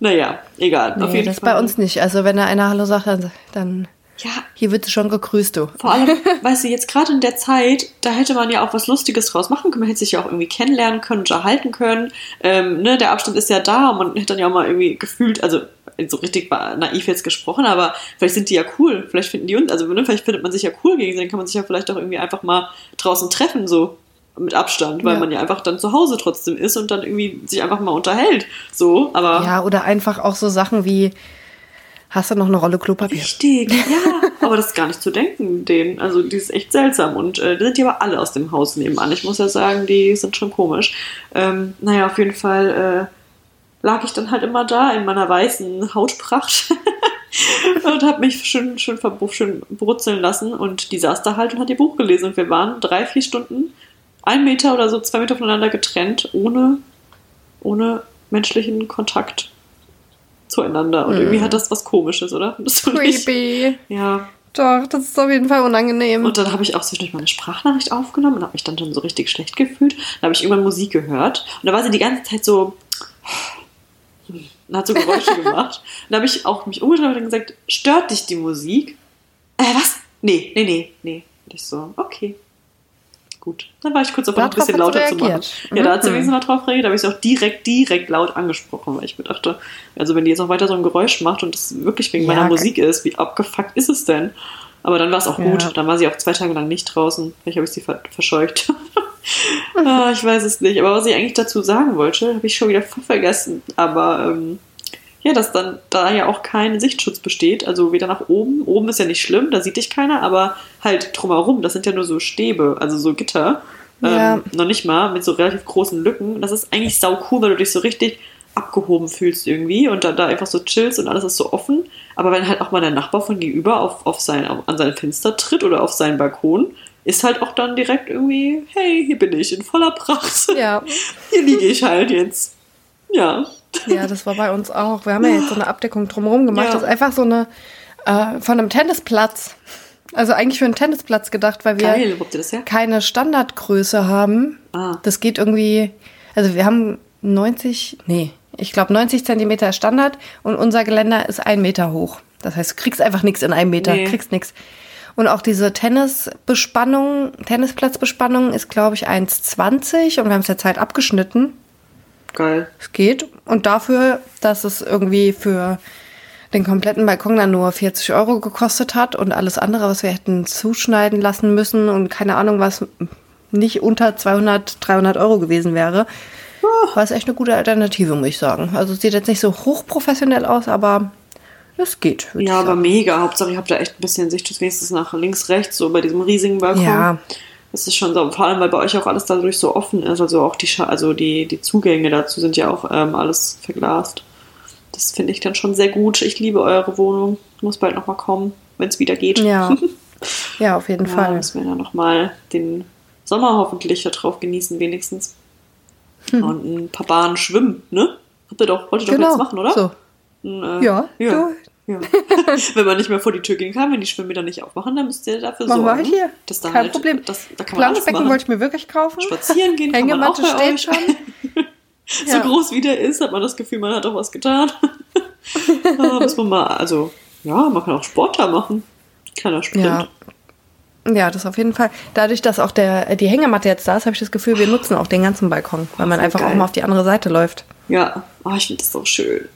naja, egal. Auf Nee, das Fall. bei uns nicht. Also wenn da einer Hallo sagt, dann, dann Ja, hier wird sie schon gegrüßt, du. vor allem, weißt du, jetzt gerade in der Zeit, da hätte man ja auch was Lustiges draus machen können. Man hätte sich ja auch irgendwie kennenlernen können, unterhalten können. Ähm, ne, der Abstand ist ja da und man hätte dann ja auch mal irgendwie gefühlt, also so richtig naiv jetzt gesprochen, aber vielleicht sind die ja cool. Vielleicht finden die uns, also ne, vielleicht findet man sich ja cool gegen sie, dann kann man sich ja vielleicht auch irgendwie einfach mal draußen treffen, so mit Abstand, weil Ja. man ja einfach dann zu Hause trotzdem ist und dann irgendwie sich einfach mal unterhält. So, aber. Ja, oder einfach auch so Sachen wie, hast du noch eine Rolle Klopapier? Richtig, ja. aber das ist gar nicht zu denken, denen. Also, die ist echt seltsam. Und äh, die sind ja aber alle aus dem Haus nebenan. Ich muss ja sagen, die sind schon komisch. Ähm, naja, auf jeden Fall äh, lag ich dann halt immer da in meiner weißen Hautpracht. und habe mich schön, schön, schön brutzeln lassen. Und die saß da halt und hat ihr Buch gelesen. Und wir waren drei, vier Stunden, ein Meter oder so, zwei Meter voneinander getrennt, ohne, ohne menschlichen Kontakt zueinander. Und irgendwie hat das was Komisches, oder? Creepy. Ja. Doch, das ist auf jeden Fall unangenehm. Und dann habe ich auch zwischendurch meine Sprachnachricht aufgenommen und habe mich dann schon so richtig schlecht gefühlt. Dann habe ich irgendwann Musik gehört und da war sie die ganze Zeit so und hat so Geräusche gemacht. Und da habe ich auch mich umgedreht und gesagt, stört dich die Musik? Äh, was? Nee, nee, nee, nee. Und ich so, okay. Gut. Dann war ich kurz davor, noch ein bisschen sie lauter zu machen. Ja, da hat sie Mhm. wenigstens mal drauf reagiert, da habe ich sie auch direkt, direkt laut angesprochen, weil ich mir dachte, also wenn die jetzt noch weiter so ein Geräusch macht und das wirklich wegen Ja, meiner Musik ist, wie abgefuckt ist es denn? Aber dann war es auch Ja. gut. Dann war sie auch zwei Tage lang nicht draußen. Vielleicht habe ich sie ver verscheucht. ah, ich weiß es nicht. Aber was ich eigentlich dazu sagen wollte, habe ich schon wieder vergessen. Aber ähm, ja, dass dann da ja auch kein Sichtschutz besteht. Also weder nach oben. Oben ist ja nicht schlimm, da sieht dich keiner. Aber halt drumherum, das sind ja nur so Stäbe, also so Gitter. Ja. Ähm, noch nicht mal mit so relativ großen Lücken. Das ist eigentlich sau cool, weil du dich so richtig abgehoben fühlst irgendwie und dann da einfach so chillst und alles ist so offen. Aber wenn halt auch mal der Nachbar von gegenüber auf, auf sein, auf, an sein Fenster tritt oder auf seinen Balkon, ist halt auch dann direkt irgendwie, hey, hier bin ich in voller Pracht. ja. Hier liege ich halt jetzt. Ja. Ja, das war bei uns auch. Wir haben ja jetzt so eine Abdeckung drumherum gemacht. Ja. Das ist einfach so eine äh, von einem Tennisplatz. Also eigentlich für einen Tennisplatz gedacht, weil wir Geil, das keine Standardgröße haben. Ah. Das geht irgendwie, also wir haben 90, nee, ich glaube 90 Zentimeter Standard und unser Geländer ist ein Meter hoch. Das heißt, du kriegst einfach nichts in einem Meter, Nee. kriegst nichts. Und auch diese Tennisbespannung, Tennisplatzbespannung ist, glaube ich, 1,20 und wir haben es jetzt halt abgeschnitten. Geil. Es geht. Und dafür, dass es irgendwie für den kompletten Balkon dann nur 40 Euro gekostet hat und alles andere, was wir hätten zuschneiden lassen müssen und keine Ahnung, was nicht unter 200, 300 Euro gewesen wäre, war es echt eine gute Alternative, muss ich sagen. Also es sieht jetzt nicht so hochprofessionell aus, aber es geht. Ja, aber mega. Hauptsache, ich habe da echt ein bisschen Sichtschutz, wenigstens nach links, rechts, so bei diesem riesigen Balkon. Ja. Das ist schon so, vor allem, weil bei euch auch alles dadurch so offen ist. Also auch die, Scha also die, die Zugänge dazu sind ja auch ähm, alles verglast. Das finde ich dann schon sehr gut. Ich liebe eure Wohnung. Muss bald nochmal kommen, wenn es wieder geht. Ja. Ja, auf jeden Ja, Fall. müssen wir dann nochmal den Sommer hoffentlich da drauf genießen, wenigstens. Und ein paar Bahnen schwimmen, ne? Habt ihr doch, wolltet ihr doch Genau. jetzt machen, oder? So. Ein, äh, Ja, ja. du. Ja. wenn man nicht mehr vor die Tür gehen kann, wenn die Schwimmbäder nicht aufmachen, dann müsst ihr dafür Machen wir sorgen. halt hier. Dass da Kein halt, Problem. Das, da kann man alles Planschbecken machen. wollte ich mir wirklich kaufen. Spazieren gehen kann man auch Hängematte bei steht euch. schon. So Ja. groß wie der ist, hat man das Gefühl, man hat auch was getan. ah, muss man mal, also, ja, man kann auch Sport da machen. Kleiner Sprint. Ja. Ja, das auf jeden Fall. Dadurch, dass auch der, die Hängematte jetzt da ist, habe ich das Gefühl, wir nutzen auch den ganzen Balkon, weil man einfach auch geil. mal auf die andere Seite läuft. Ja, oh, ich finde das so schön.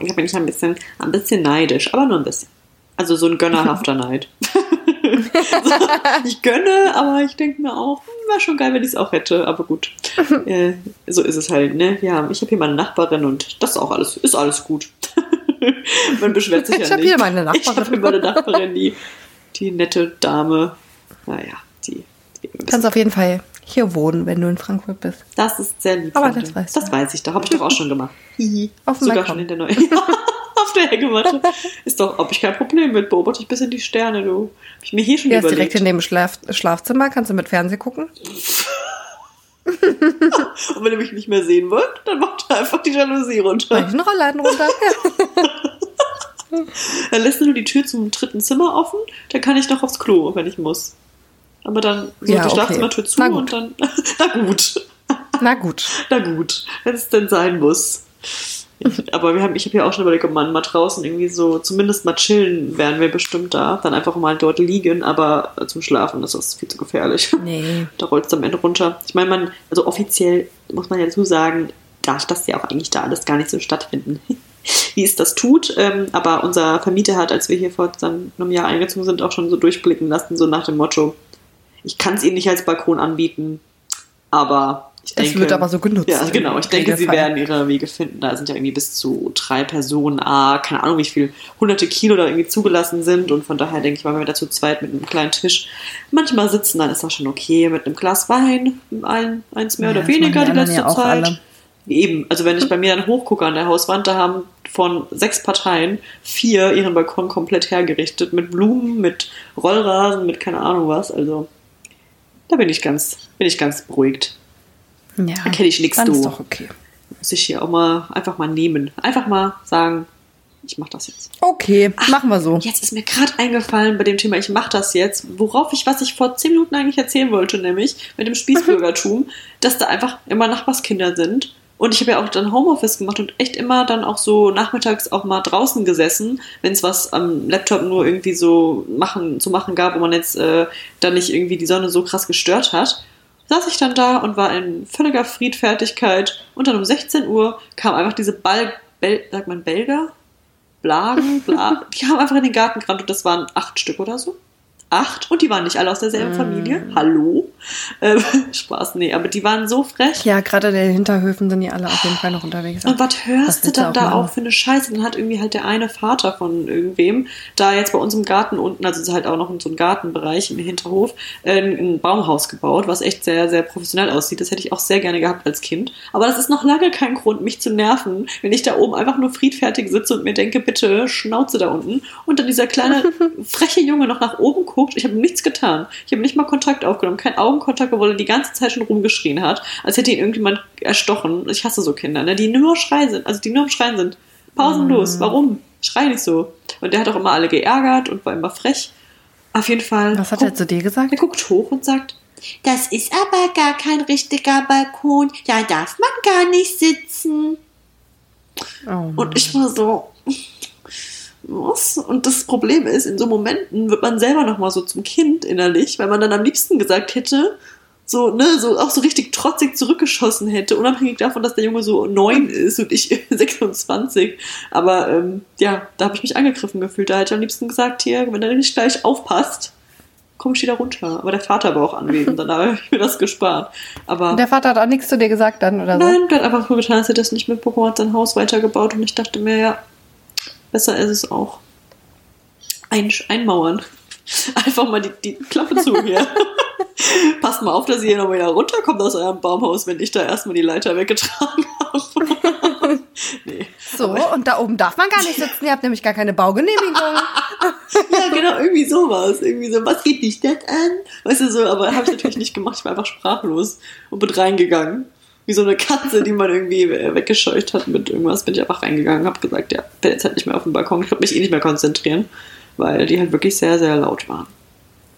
Ich bin ich ein bisschen, ein bisschen neidisch, aber nur ein bisschen. Also so ein gönnerhafter Neid. so, ich gönne, aber ich denke mir auch, wäre schon geil, wenn ich es auch hätte, aber gut. äh, so ist es halt, ne? Ja, ich habe hier meine Nachbarin und das ist auch alles, ist alles gut. Man beschwert sich Ich ja nicht. hier meine Nachbarin. Ich habe hier meine Nachbarin, die, die nette Dame. Naja, die. die kannst auf jeden Fall hier wohnen, wenn du in Frankfurt bist. das ist sehr lieb. Aber das weißt du. Das weiß ich doch. Habe ich doch auch schon gemacht. Hihi. Auf dem Sogar schon in der neuen. auf der Hängematte. Ist doch, habe ich kein Problem mit. Beobachte ich ein bisschen die Sterne, du. Hab ich mir hier schon ist überlegt. direkt in dem Schlaf Schlafzimmer, kannst du mit Fernsehen gucken. Und wenn ihr mich nicht mehr sehen wollt, dann macht ihr einfach die Jalousie runter. Mach ich einen Rollladen runter. Ja. Dann lässt du nur die Tür zum dritten Zimmer offen, dann kann ich noch aufs Klo, wenn ich muss. Aber dann so Ja, die okay. Schlafzimmertür zu Na gut. und dann. Na gut. Na gut. Na gut. Wenn es denn sein muss. Ich, aber wir haben, ich habe ja auch schon überlegt, ob man mal draußen irgendwie so, zumindest mal chillen, wären wir bestimmt da. Dann einfach mal dort liegen, aber zum Schlafen ist das viel zu gefährlich. Nee. Da rollt es am Ende runter. Ich meine, man, also offiziell muss man ja dazu sagen, darf das ja auch eigentlich da alles gar nicht so stattfinden, wie es das tut. Ähm, aber unser Vermieter hat, als wir hier vor einem Jahr eingezogen sind, auch schon so durchblicken lassen, so nach dem Motto, ich kann es Ihnen nicht als Balkon anbieten, aber ich denke... Es wird aber so genutzt. Ja, genau. Ich denke, sie werden ihre Wege finden. Da sind ja irgendwie bis zu drei Personen, ah, keine Ahnung, wie viel hunderte Kilo da irgendwie zugelassen sind. Und von daher denke ich mal, wenn wir da zu zweit mit einem kleinen Tisch manchmal sitzen, dann ist das schon okay. Mit einem Glas Wein, ein, eins mehr Ja, oder weniger die die letzte ja Zeit. alle. Eben, also wenn ich bei mir dann hochgucke an der Hauswand, da haben von sechs Parteien vier ihren Balkon komplett hergerichtet. Mit Blumen, mit Rollrasen, mit keine Ahnung was. Also da bin ich ganz, bin ich ganz beruhigt. Ja. Da kenn ich nix, Dann du. ist doch okay. Muss ich hier auch mal einfach mal nehmen. Einfach mal sagen, ich mache das jetzt. Okay, machen wir so. Jetzt ist mir gerade eingefallen bei dem Thema, ich mache das jetzt, worauf ich, was ich vor zehn Minuten eigentlich erzählen wollte, nämlich mit dem Spießbürgertum, dass da einfach immer Nachbarskinder sind. Und ich habe ja auch dann Homeoffice gemacht und echt immer dann auch so nachmittags auch mal draußen gesessen, wenn es was am Laptop nur irgendwie so machen, zu machen gab, wo man jetzt äh, dann nicht irgendwie die Sonne so krass gestört hat. Saß ich dann da und war in völliger Friedfertigkeit und dann um 16 Uhr kam einfach diese Ball, Bel, sagt man Belger? Blagen, bla, die haben einfach in den Garten gerannt und das waren acht Stück oder so. Acht und die waren nicht alle aus derselben Familie. Hallo? Ähm, Spaß, nee, aber die waren so frech. Ja, gerade in den Hinterhöfen sind die alle auf jeden Fall noch unterwegs. Und was hörst du willst du dann auch da machen? auch für eine Scheiße? Dann hat irgendwie halt der eine Vater von irgendwem da jetzt bei uns im Garten unten, also es ist halt auch noch in so einem Gartenbereich im Hinterhof, äh, ein, ein Baumhaus gebaut, was echt sehr, sehr professionell aussieht. Das hätte ich auch sehr gerne gehabt als Kind. Aber das ist noch lange kein Grund, mich zu nerven, wenn ich da oben einfach nur friedfertig sitze und mir denke, bitte Schnauze da unten. Und dann dieser kleine freche Junge noch nach oben guckt. Ich habe ihm nichts getan. Ich habe nicht mal Kontakt aufgenommen, kein Augenkontakt, obwohl er die ganze Zeit schon rumgeschrien hat, als hätte ihn irgendjemand erstochen. Ich hasse so Kinder, ne? die nur schreien sind, also die nur am Schreien sind. Pausenlos. Mhm. Warum? Schrei nicht so. Und der hat auch immer alle geärgert und war immer frech. Auf jeden Fall. Was hat er zu dir gesagt? er guckt hoch und sagt, das ist aber gar kein richtiger Balkon, da darf man gar nicht sitzen. Oh, Und ich war so, was? Und das Problem ist, in so Momenten wird man selber nochmal so zum Kind innerlich, weil man dann am liebsten gesagt hätte, so, ne, so auch so richtig trotzig zurückgeschossen hätte, unabhängig davon, dass der Junge so neun ist und ich 26. Aber ähm, ja, da habe ich mich angegriffen gefühlt. Da hätte ich am liebsten gesagt, hier, wenn er nicht gleich aufpasst, komm ich wieder runter. Aber der Vater war auch anwesend, dann habe ich mir das gespart. Aber Der Vater hat auch nichts zu dir gesagt dann oder so? Nein, der hat einfach nur getan, als hätte er das nicht mitbekommen, hat sein Haus weitergebaut und ich dachte mir, ja, besser ist es auch. Ein, einmauern. Einfach mal die, die Klappe zu hier. Passt mal auf, dass ihr hier noch wieder runterkommt aus eurem Baumhaus, wenn ich da erstmal die Leiter weggetragen habe. nee. So, und da oben darf man gar nicht sitzen. Ihr habt nämlich gar keine Baugenehmigung. Ja, genau, irgendwie sowas. Irgendwie so, was geht dich das an? Weißt du so, aber habe ich natürlich nicht gemacht. Ich war einfach sprachlos und bin reingegangen. Wie so eine Katze, die man irgendwie äh, weggescheucht hat mit irgendwas, bin ich einfach reingegangen, habe gesagt, ja, bin jetzt halt nicht mehr auf dem Balkon. Ich konnte mich eh nicht mehr konzentrieren, weil die halt wirklich sehr, sehr laut waren.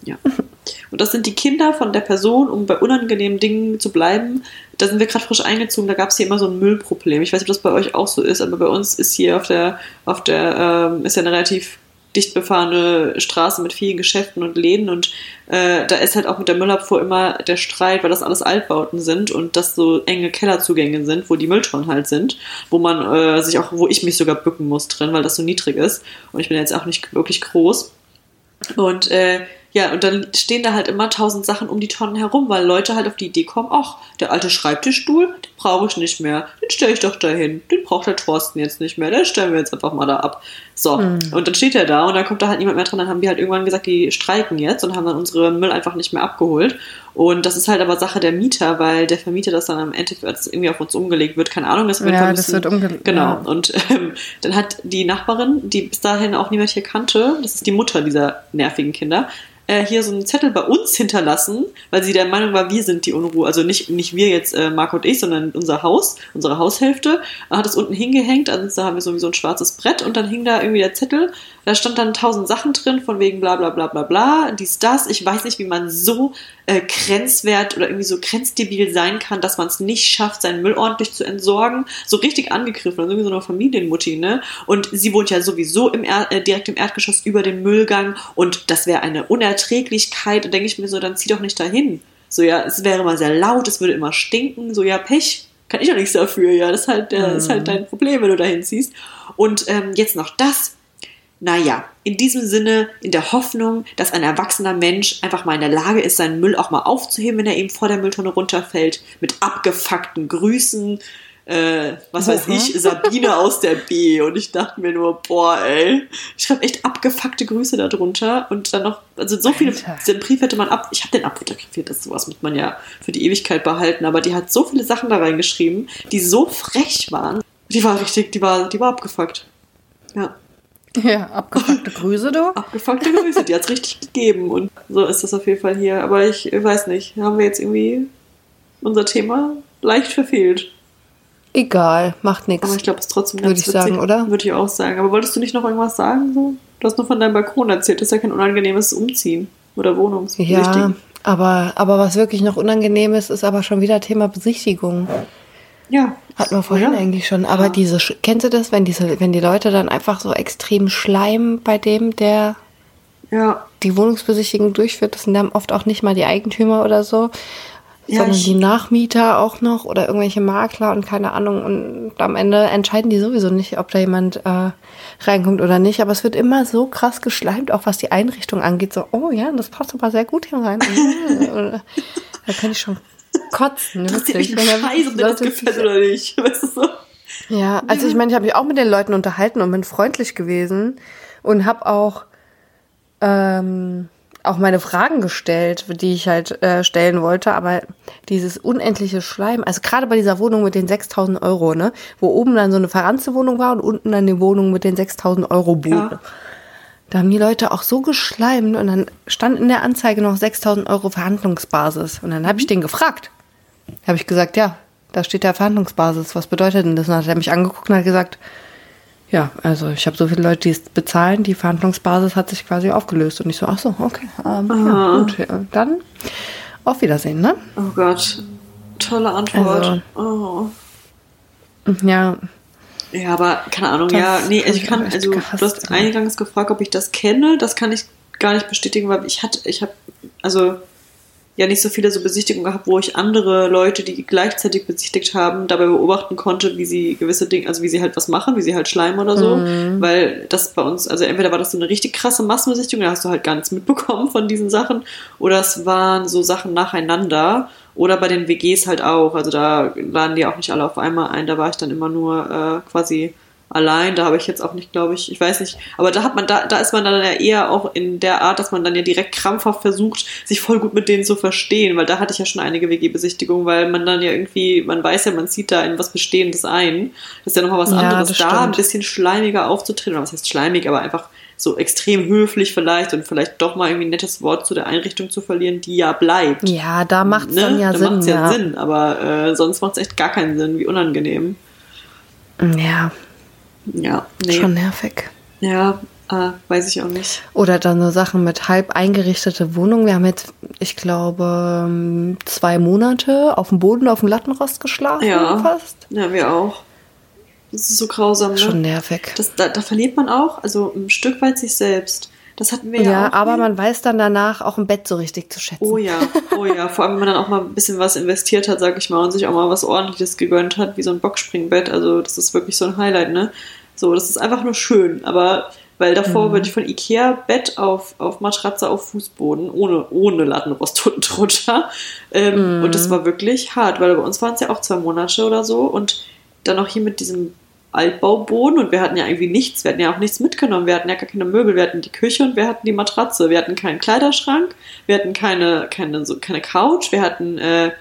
Ja. Und das sind die Kinder von der Person, um bei unangenehmen Dingen zu bleiben. Da sind wir gerade frisch eingezogen, da gab es hier immer so ein Müllproblem. Ich weiß nicht, ob das bei euch auch so ist, aber bei uns ist hier auf der, auf der, ähm, ist ja eine relativ dicht befahrene Straße mit vielen Geschäften und Läden und äh, da ist halt auch mit der Müllabfuhr immer der Streit, weil das alles Altbauten sind und das so enge Kellerzugänge sind, wo die Mülltonnen halt sind, wo man äh, sich auch, wo ich mich sogar bücken muss drin, weil das so niedrig ist und ich bin jetzt auch nicht wirklich groß. Und äh, Ja, und dann stehen da halt immer tausend Sachen um die Tonnen herum, weil Leute halt auf die Idee kommen, ach, der alte Schreibtischstuhl, den brauche ich nicht mehr, den stelle ich doch dahin, den braucht der Thorsten jetzt nicht mehr, den stellen wir jetzt einfach mal da ab. So, Mhm. und dann steht er da und dann kommt da halt niemand mehr dran, dann haben die halt irgendwann gesagt, die streiken jetzt und haben dann unsere Müll einfach nicht mehr abgeholt. Und das ist halt aber Sache der Mieter, weil der Vermieter das dann am als irgendwie auf uns umgelegt wird, keine Ahnung, das wird Ja, das wird umgelegt, Genau, ja. und ähm, dann hat die Nachbarin, die bis dahin auch niemand hier kannte, das ist die Mutter dieser nervigen Kinder, äh, hier so einen Zettel bei uns hinterlassen, weil sie der Meinung war, wir sind die Unruhe. Also nicht, nicht wir jetzt, äh, Marco und ich, sondern unser Haus, unsere Haushälfte. Er hat es unten hingehängt, also da haben wir sowieso ein schwarzes Brett und dann hing da irgendwie der Zettel. Da stand dann tausend Sachen drin, von wegen bla bla bla bla bla, dies, das. Ich weiß nicht, wie man so äh, grenzwert oder irgendwie so grenzdebil sein kann, dass man es nicht schafft, seinen Müll ordentlich zu entsorgen. So richtig angegriffen, also irgendwie so eine Familienmutti, ne? Und sie wohnt ja sowieso im er äh, direkt im Erdgeschoss über dem Müllgang und das wäre eine Unerträglichkeit. Und denke ich mir so, dann zieh doch nicht dahin. So, ja, es wäre immer sehr laut, es würde immer stinken, so, ja, Pech. Kann ich auch nichts dafür, ja. Das ist halt, äh, ist halt dein Problem, wenn du dahin ziehst. Und ähm, jetzt noch das. Naja, in diesem Sinne, in der Hoffnung, dass ein erwachsener Mensch einfach mal in der Lage ist, seinen Müll auch mal aufzuheben, wenn er eben vor der Mülltonne runterfällt, mit abgefuckten Grüßen, äh, was weiß Aha. ich, Sabine aus der B. Und ich dachte mir nur, boah, ey, ich schreibe echt abgefuckte Grüße darunter und dann noch, also so viele, Alter. den Brief hätte man ab, ich habe den abfotografiert, das sowas muss man ja für die Ewigkeit behalten, aber die hat so viele Sachen da reingeschrieben, die so frech waren. Die war richtig, die war, die war abgefuckt. Ja. Ja, abgefuckte Grüße, du. Abgefuckte Grüße, die hat's richtig gegeben. Und so ist das auf jeden Fall hier. Aber ich weiß nicht, haben wir jetzt irgendwie unser Thema leicht verfehlt. Egal, macht nichts. Aber ich glaube, es ist trotzdem Würde ganz ich sagen, oder? Würde ich auch sagen. Aber wolltest du nicht noch irgendwas sagen? So? Du hast nur von deinem Balkon erzählt. Das ist ja kein unangenehmes Umziehen oder Wohnungsbesichtigen. Ja, aber, aber was wirklich noch unangenehm ist, ist aber schon wieder Thema Besichtigung. Ja. Hatten wir vorhin Oder? eigentlich schon. Aber Ja. diese, kennst du das, wenn diese, wenn die Leute dann einfach so extrem schleimen bei dem, der Ja. die Wohnungsbesichtigung durchführt? Das sind dann oft auch nicht mal die Eigentümer oder so, Ja, sondern die Nachmieter auch noch oder irgendwelche Makler und keine Ahnung. Und am Ende entscheiden die sowieso nicht, ob da jemand äh, reinkommt oder nicht. Aber es wird immer so krass geschleimt, auch was die Einrichtung angeht. So, oh ja, das passt aber sehr gut hier rein. da kann ich schon kotzen. Interessiert wirklich. mich ein Wenn da Scheiß, ob dir das gefällt oder nicht. Weißt du so? ja, also ich meine, ich habe mich auch mit den Leuten unterhalten und bin freundlich gewesen und habe auch ähm, auch meine Fragen gestellt, die ich halt äh, stellen wollte, aber dieses unendliche Schleim, also gerade bei dieser Wohnung mit den 6000 Euro, ne, wo oben dann so eine Verranze-Wohnung war und unten dann die Wohnung mit den 6000 Euro Bude. Ja. Da haben die Leute auch so geschleimt und dann stand in der Anzeige noch 6000 Euro Verhandlungsbasis. Und dann habe ich den gefragt. Habe ich gesagt, ja, da steht der Verhandlungsbasis. Was bedeutet denn das? Und dann hat er mich angeguckt und hat gesagt, ja, also ich habe so viele Leute, die es bezahlen, die Verhandlungsbasis hat sich quasi aufgelöst. Und ich so, ach so, okay, ähm, ja, gut, ja, dann auf Wiedersehen, ne? Oh Gott. Tolle Antwort. Also- oh. Ja, Ja, aber keine Ahnung, Das ja, nee, also ich kann, also gehasst, du hast ja. eingangs gefragt, ob ich das kenne, das kann ich gar nicht bestätigen, weil ich hatte, ich habe, also ja nicht so viele so Besichtigungen gehabt, wo ich andere Leute, die gleichzeitig besichtigt haben, dabei beobachten konnte, wie sie gewisse Dinge, also wie sie halt was machen, wie sie halt schleimen oder so, Mhm. weil das bei uns, also entweder war das so eine richtig krasse Massenbesichtigung, da hast du halt gar nichts mitbekommen von diesen Sachen, oder es waren so Sachen nacheinander, oder bei den WGs halt auch, also da laden die auch nicht alle auf einmal ein, da war ich dann immer nur äh, quasi allein, da habe ich jetzt auch nicht, glaube ich, ich weiß nicht, aber da hat man, da, da ist man dann ja eher auch in der Art, dass man dann ja direkt krampfhaft versucht, sich voll gut mit denen zu verstehen, weil da hatte ich ja schon einige WG-Besichtigungen, weil man dann ja irgendwie, man weiß ja, man zieht da in was Bestehendes ein. Das ist ja nochmal was Ja, anderes, da ein bisschen schleimiger aufzutreten, oder was heißt schleimig, aber einfach so extrem höflich vielleicht und vielleicht doch mal irgendwie ein nettes Wort zu der Einrichtung zu verlieren, die ja bleibt. ja, da macht es Ne? dann ja da Sinn. macht's ja, ja. Sinn, aber äh, sonst macht es echt gar keinen Sinn, wie unangenehm. ja, Ja, nee. schon nervig. Ja, äh, weiß ich auch nicht. Oder dann so Sachen mit halb eingerichtete Wohnungen. Wir haben jetzt, ich glaube, ähm, zwei Monate auf dem Boden auf dem Lattenrost geschlafen Ja. fast. Ja, wir auch. Das ist so grausam, ne? Schon nervig. Das, da, da verliert man auch, also ein Stück weit sich selbst. Das hatten wir ja, ja, auch. aber hier. man weiß dann danach auch ein Bett so richtig zu schätzen. Oh ja, oh ja. Vor allem, wenn man dann auch mal ein bisschen was investiert hat, sag ich mal, und sich auch mal was ordentliches gegönnt hat, wie so ein Boxspringbett. Also, das ist wirklich so ein Highlight, ne? So, das ist einfach nur schön. Aber Weil davor mhm. bin ich von Ikea Bett auf, auf Matratze auf Fußboden, ohne, ohne Lattenrost und drunter. Ähm, mhm. Und das war wirklich hart, weil bei uns waren es ja auch zwei Monate oder so. Und dann auch hier mit diesem Altbauboden und wir hatten ja irgendwie nichts. Wir hatten ja auch nichts mitgenommen. Wir hatten ja gar keine Möbel. Wir hatten die Küche und wir hatten die Matratze. Wir hatten keinen Kleiderschrank. Wir hatten keine, keine, so, keine Couch. Wir hatten äh,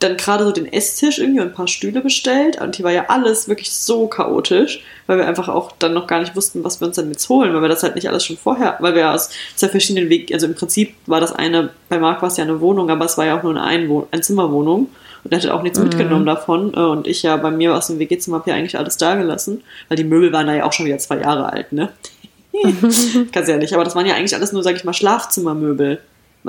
dann gerade so den Esstisch irgendwie und ein paar Stühle bestellt. Und hier war ja alles wirklich so chaotisch, weil wir einfach auch dann noch gar nicht wussten, was wir uns dann jetzt holen, weil wir das halt nicht alles schon vorher, weil wir aus zwei verschiedenen Wegen, also im Prinzip war das eine, bei Marc war es ja eine Wohnung, aber es war ja auch nur eine Einwohn Einzimmerwohnung und er hatte auch nichts mhm. mitgenommen davon. Äh, und ich ja bei mir aus dem WG-Zimmer habe ja eigentlich alles da gelassen, weil die Möbel waren da ja auch schon wieder zwei Jahre alt, ne? Ja nicht, aber das waren ja eigentlich alles nur, sag ich mal, Schlafzimmermöbel.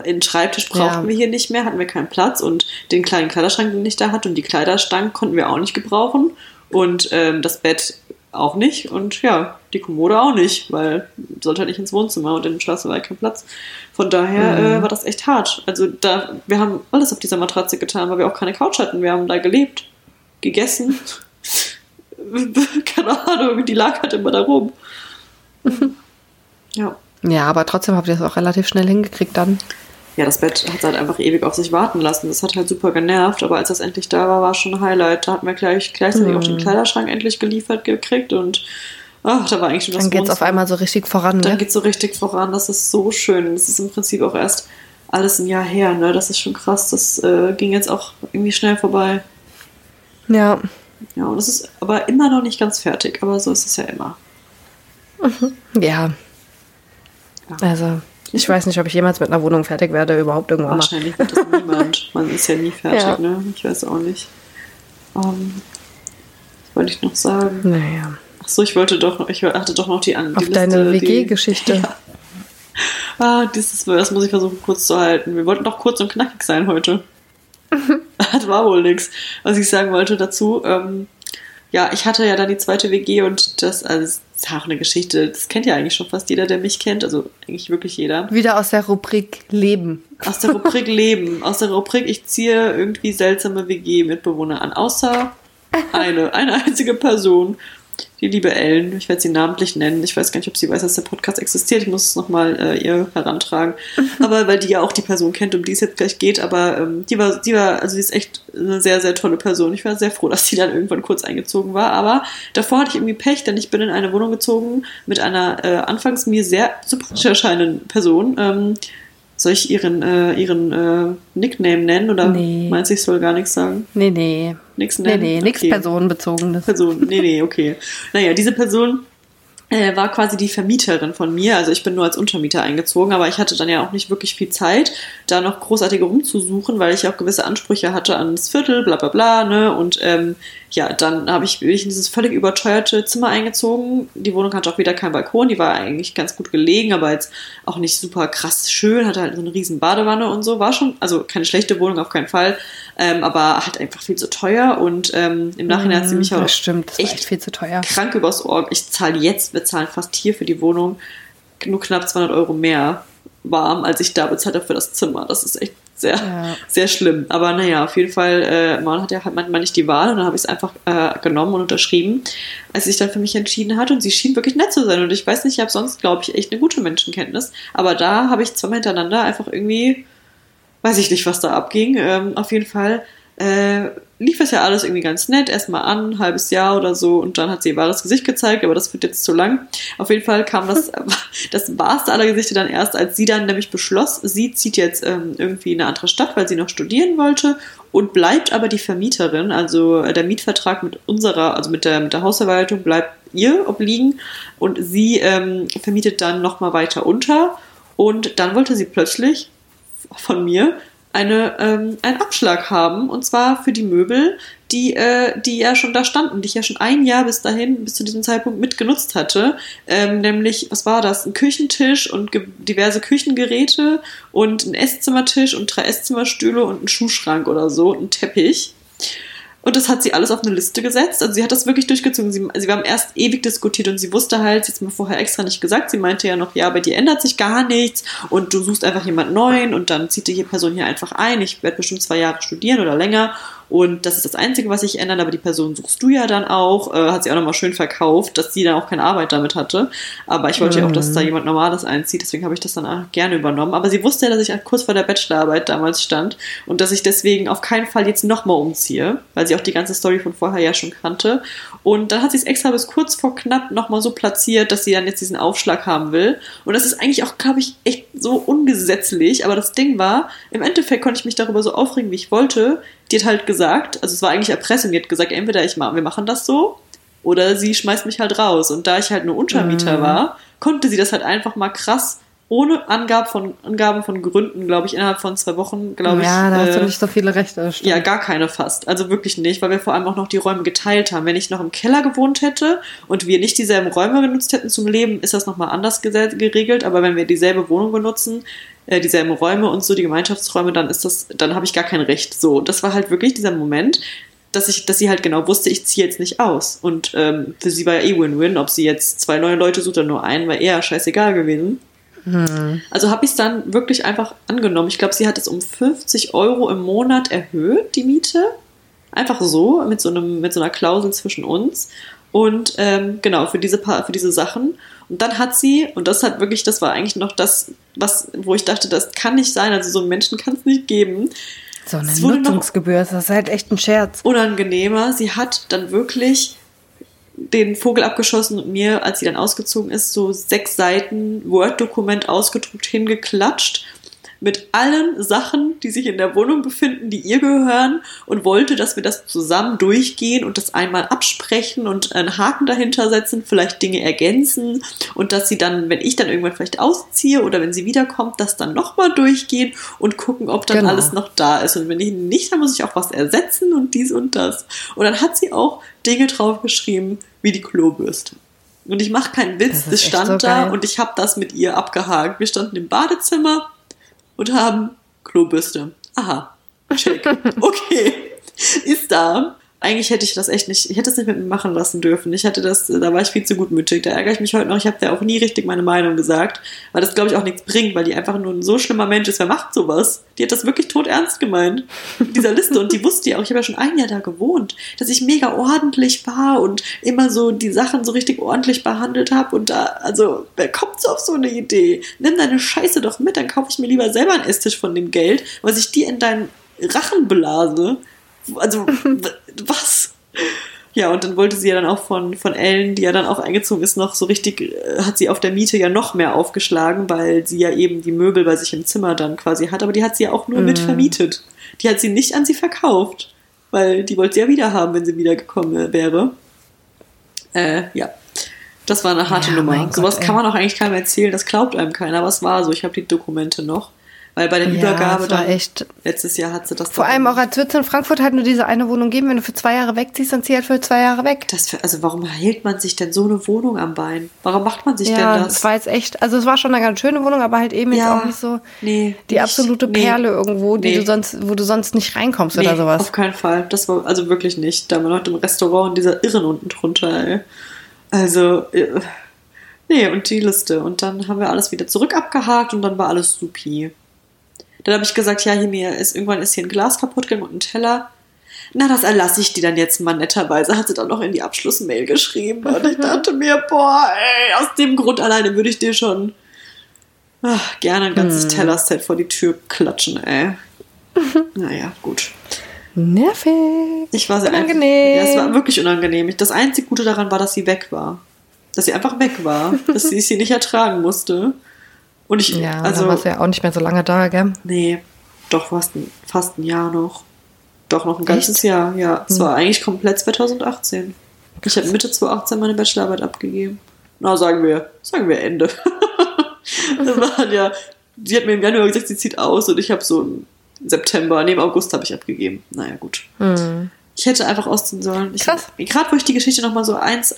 Den Schreibtisch brauchten ja. wir hier nicht mehr, hatten wir keinen Platz und den kleinen Kleiderschrank, den ich da hatte und die Kleiderstangen konnten wir auch nicht gebrauchen und ähm, das Bett auch nicht und ja, die Kommode auch nicht, weil sollte halt nicht ins Wohnzimmer und im Schlafzimmer war kein Platz. Von daher mhm. äh, war das echt hart. Also da, wir haben alles auf dieser Matratze getan, weil wir auch keine Couch hatten. Wir haben da gelebt, gegessen. keine Ahnung, die lag halt immer da rum. ja. Ja, aber trotzdem habt ihr das auch relativ schnell hingekriegt dann. Ja, das Bett hat halt einfach ewig auf sich warten lassen. Das hat halt super genervt, aber als das endlich da war, war schon ein Highlight. Da hatten wir gleich gleichzeitig mhm. auch den Kleiderschrank endlich geliefert gekriegt und ach, da war eigentlich schon das Dann geht es auf einmal so richtig voran, ne? Dann geht es so richtig voran, das ist so schön. Das ist im Prinzip auch erst alles ein Jahr her, ne? Das ist schon krass. Das äh, ging jetzt auch irgendwie schnell vorbei. Ja. Ja, und es ist aber immer noch nicht ganz fertig, aber so ist es ja immer. Ja. ja. Also, ich weiß nicht, ob ich jemals mit einer Wohnung fertig werde, überhaupt irgendwann Wahrscheinlich wird das niemand. Man ist ja nie fertig, ja. ne? Ich weiß auch nicht. Ähm, was wollte ich noch sagen? Naja. Achso, ich wollte doch noch, ich hatte doch noch die andere. Auf deine WG-Geschichte. Ja. Ah, dieses, das muss ich versuchen kurz zu halten. Wir wollten doch kurz und knackig sein heute. das war wohl nichts. Was ich sagen wollte dazu, ähm, ja, ich hatte ja dann die zweite WG und das, also das ist auch eine Geschichte, das kennt ja eigentlich schon fast jeder, der mich kennt, also eigentlich wirklich jeder. Wieder aus der Rubrik Leben. Aus der Rubrik Leben, aus der Rubrik ich ziehe irgendwie seltsame WG-Mitbewohner an, außer eine, eine einzige Person die liebe Ellen, ich werde sie namentlich nennen. Ich weiß gar nicht, ob sie weiß, dass der Podcast existiert. Ich muss es nochmal äh, ihr herantragen. aber weil die ja auch die Person kennt, um die es jetzt gleich geht. Aber ähm, die war, die war, also sie ist echt eine sehr, sehr tolle Person. Ich war sehr froh, dass sie dann irgendwann kurz eingezogen war. Aber davor hatte ich irgendwie Pech, denn ich bin in eine Wohnung gezogen mit einer äh, anfangs mir sehr sympathisch erscheinenden Person. Ähm, soll ich ihren, äh, ihren äh, Nickname nennen oder nee. meinst du, ich soll gar nichts sagen? Nee, nee. Nichts nennen? Nee, nee, nichts okay. personenbezogenes. Person, nee, nee, okay. Naja, diese Person äh, war quasi die Vermieterin von mir. Also ich bin nur als Untermieter eingezogen, aber ich hatte dann ja auch nicht wirklich viel Zeit, da noch großartig rumzusuchen, weil ich auch gewisse Ansprüche hatte ans Viertel, bla bla bla, ne? Und ähm, ja, dann habe ich, bin ich in dieses völlig überteuerte Zimmer eingezogen. Die Wohnung hatte auch wieder keinen Balkon, die war eigentlich ganz gut gelegen, aber jetzt auch nicht super krass schön, hatte halt so eine riesen Badewanne und so. War schon, also keine schlechte Wohnung auf keinen Fall, ähm, aber halt einfach viel zu teuer und ähm, im Nachhinein hat sie mich auch das stimmt, das echt, echt viel zu teuer. krank übers Ohr. Ich zahle jetzt, wir zahlen fast hier für die Wohnung nur knapp 200 Euro mehr warm, als ich da bezahlt habe für das Zimmer. Das ist echt sehr, ja. sehr schlimm. Aber naja, auf jeden Fall, äh, man hat ja halt manchmal nicht die Wahl und dann habe ich es einfach äh, genommen und unterschrieben, als sie sich dann für mich entschieden hat und sie schien wirklich nett zu sein und ich weiß nicht, ich habe sonst, glaube ich, echt eine gute Menschenkenntnis, aber da habe ich zweimal hintereinander einfach irgendwie, weiß ich nicht, was da abging, ähm, auf jeden Fall äh, lief es ja alles irgendwie ganz nett, erstmal an, ein halbes Jahr oder so, und dann hat sie ihr wahres Gesicht gezeigt, aber das wird jetzt zu lang. Auf jeden Fall kam das, das wahrste aller Gesichter dann erst, als sie dann nämlich beschloss, sie zieht jetzt ähm, irgendwie in eine andere Stadt, weil sie noch studieren wollte und bleibt aber die Vermieterin, also äh, der Mietvertrag mit unserer, also mit der, mit der Hausverwaltung bleibt ihr obliegen und sie ähm, vermietet dann nochmal weiter unter. Und dann wollte sie plötzlich von mir eine, ähm, einen Abschlag haben, und zwar für die Möbel, die, äh, die ja schon da standen, die ich ja schon ein Jahr bis dahin, bis zu diesem Zeitpunkt mitgenutzt hatte. Ähm, nämlich, was war das? Ein Küchentisch und diverse Küchengeräte und ein Esszimmertisch und drei Esszimmerstühle und ein Schuhschrank oder so ein Teppich. Und das hat sie alles auf eine Liste gesetzt. Also sie hat das wirklich durchgezogen. Sie, sie haben erst ewig diskutiert und sie wusste halt, hat mir vorher extra nicht gesagt, sie meinte ja noch, ja, bei dir ändert sich gar nichts und du suchst einfach jemand neuen und dann zieht die Person hier einfach ein. Ich werde bestimmt zwei Jahre studieren oder länger Und das ist das Einzige, was sich ändert, aber die Person suchst du ja dann auch, äh, hat sie auch nochmal schön verkauft, dass sie dann auch keine Arbeit damit hatte. Aber ich wollte ja auch, dass da jemand Normales einzieht, deswegen habe ich das dann auch gerne übernommen. Aber sie wusste ja, dass ich kurz vor der Bachelorarbeit damals stand und dass ich deswegen auf keinen Fall jetzt nochmal umziehe, weil sie auch die ganze Story von vorher ja schon kannte. Und dann hat sie es extra bis kurz vor knapp nochmal so platziert, dass sie dann jetzt diesen Aufschlag haben will. Und das ist eigentlich auch, glaube ich, echt so ungesetzlich. Aber das Ding war, im Endeffekt konnte ich mich darüber so aufregen, wie ich wollte die hat halt gesagt, also es war eigentlich Erpressung, die hat gesagt, entweder ich wir machen das so oder sie schmeißt mich halt raus. Und da ich halt nur Untermieter mhm. war, konnte sie das halt einfach mal krass ohne Angab von, Angaben von Gründen, glaube ich, innerhalb von zwei Wochen, glaube ich. Ja, da hast äh, du nicht so viele Rechte. Stimmt. Ja, gar keine fast. Also wirklich nicht, weil wir vor allem auch noch die Räume geteilt haben. Wenn ich noch im Keller gewohnt hätte und wir nicht dieselben Räume genutzt hätten zum Leben, ist das nochmal anders geregelt. Aber wenn wir dieselbe Wohnung benutzen, äh, dieselben Räume und so, die Gemeinschaftsräume, dann ist das, dann habe ich gar kein Recht. So, das war halt wirklich dieser Moment, dass ich, dass sie halt genau wusste, ich ziehe jetzt nicht aus. Und ähm, für sie war ja eh Win-Win, ob sie jetzt zwei neue Leute sucht oder nur einen, war eher scheißegal gewesen. Hm. Also habe ich es dann wirklich einfach angenommen. Ich glaube, sie hat es um 50 Euro im Monat erhöht, die Miete. Einfach so, mit so, einem, mit so einer Klausel zwischen uns. Und ähm, genau, für diese, paar, für diese Sachen. Und dann hat sie, und das hat wirklich, das war eigentlich noch das, was, wo ich dachte, das kann nicht sein, also so einen Menschen kann es nicht geben. So eine Nutzungsgebühr, das ist halt echt ein Scherz. Unangenehmer. Sie hat dann wirklich den Vogel abgeschossen und mir, als sie dann ausgezogen ist, so sechs Seiten Word-Dokument ausgedruckt hingeklatscht mit allen Sachen, die sich in der Wohnung befinden, die ihr gehören und wollte, dass wir das zusammen durchgehen und das einmal absprechen und einen Haken dahinter setzen, vielleicht Dinge ergänzen und dass sie dann, wenn ich dann irgendwann vielleicht ausziehe oder wenn sie wiederkommt, das dann nochmal durchgehen und gucken, ob dann genau. alles noch da ist. Und wenn ich nicht, dann muss ich auch was ersetzen und dies und das. Und dann hat sie auch Dinge draufgeschrieben, wie die Klobürste. Und ich mache keinen Witz, das, stand so da und ich habe das mit ihr abgehakt. Wir standen im Badezimmer und haben Klobürste. Aha, check. Okay, ist da eigentlich hätte ich das echt nicht, ich hätte es nicht mit mir machen lassen dürfen. Ich hätte das, da war ich viel zu gutmütig. Da ärgere ich mich heute noch. Ich habe da auch nie richtig meine Meinung gesagt, weil das, glaube ich, auch nichts bringt, weil die einfach nur ein so schlimmer Mensch ist. Wer macht sowas? Die hat das wirklich tot ernst gemeint. Dieser Liste. Und die wusste ja auch, ich habe ja schon ein Jahr da gewohnt, dass ich mega ordentlich war und immer so die Sachen so richtig ordentlich behandelt habe. Und da, also, wer kommt so auf so eine Idee? Nimm deine Scheiße doch mit, dann kaufe ich mir lieber selber einen Esstisch von dem Geld, weil ich die in deinen Rachen blase. Also, was? Ja, und dann wollte sie ja dann auch von, von Ellen, die ja dann auch eingezogen ist, noch so richtig, äh, hat sie auf der Miete ja noch mehr aufgeschlagen, weil sie ja eben die Möbel bei sich im Zimmer dann quasi hat. Aber die hat sie ja auch nur mm. mit vermietet. Die hat sie nicht an sie verkauft, weil die wollte sie ja wieder haben, wenn sie wiedergekommen wäre. Äh, ja. Das war eine harte ja, Nummer. Sowas kann man auch eigentlich keinem erzählen, das glaubt einem keiner, aber es war so. Ich habe die Dokumente noch. Weil bei der ja, Übergabe dann echt letztes Jahr hat sie das. Vor allem auch als wird es in Frankfurt halt nur diese eine Wohnung geben. Wenn du für zwei Jahre wegziehst, dann zieh halt für zwei Jahre weg. Für, also warum hält man sich denn so eine Wohnung am Bein? Warum macht man sich ja, denn das? das war jetzt echt, also es war schon eine ganz schöne Wohnung, aber halt eben ja, jetzt auch nicht so nee, die absolute Perle nee, irgendwo, die nee. du sonst, wo du sonst nicht reinkommst oder sowas. Auf keinen Fall. Das war also wirklich nicht. Da war noch im Restaurant und dieser Irren unten drunter, ey. Also. Äh, nee, und die Liste. Und dann haben wir alles wieder zurück abgehakt und dann war alles supi. Dann habe ich gesagt, ja, hier mir ist irgendwann ist hier ein Glas kaputt gegangen und ein Teller. Na, das erlasse ich dir dann jetzt mal netterweise, hat sie dann noch in die Abschlussmail geschrieben. Und ich dachte mir, boah, ey, aus dem Grund alleine würde ich dir schon ach, gerne ein ganzes hm. Tellerset vor die Tür klatschen, ey. naja, gut. Nervig. Ich war sehr unangenehm. Ja, es war wirklich unangenehm. Das einzige Gute daran war, dass sie weg war. Dass sie einfach weg war. dass sie es hier nicht ertragen musste. Und ich, ja, also, dann warst du ja auch nicht mehr so lange da, gell? Nee, doch fast ein, fast ein Jahr noch. Doch noch ein ganzes Echt? Jahr, ja. Es hm. war eigentlich komplett 2018. Ich habe Mitte 2018 meine Bachelorarbeit abgegeben. Na, sagen wir, sagen wir Ende. das war ja, sie hat mir im Januar gesagt, sie zieht aus und ich habe so im September, im August habe ich abgegeben. Naja, gut. Hm. Ich hätte einfach ausziehen sollen. Krass. Gerade wo ich die Geschichte nochmal so eins,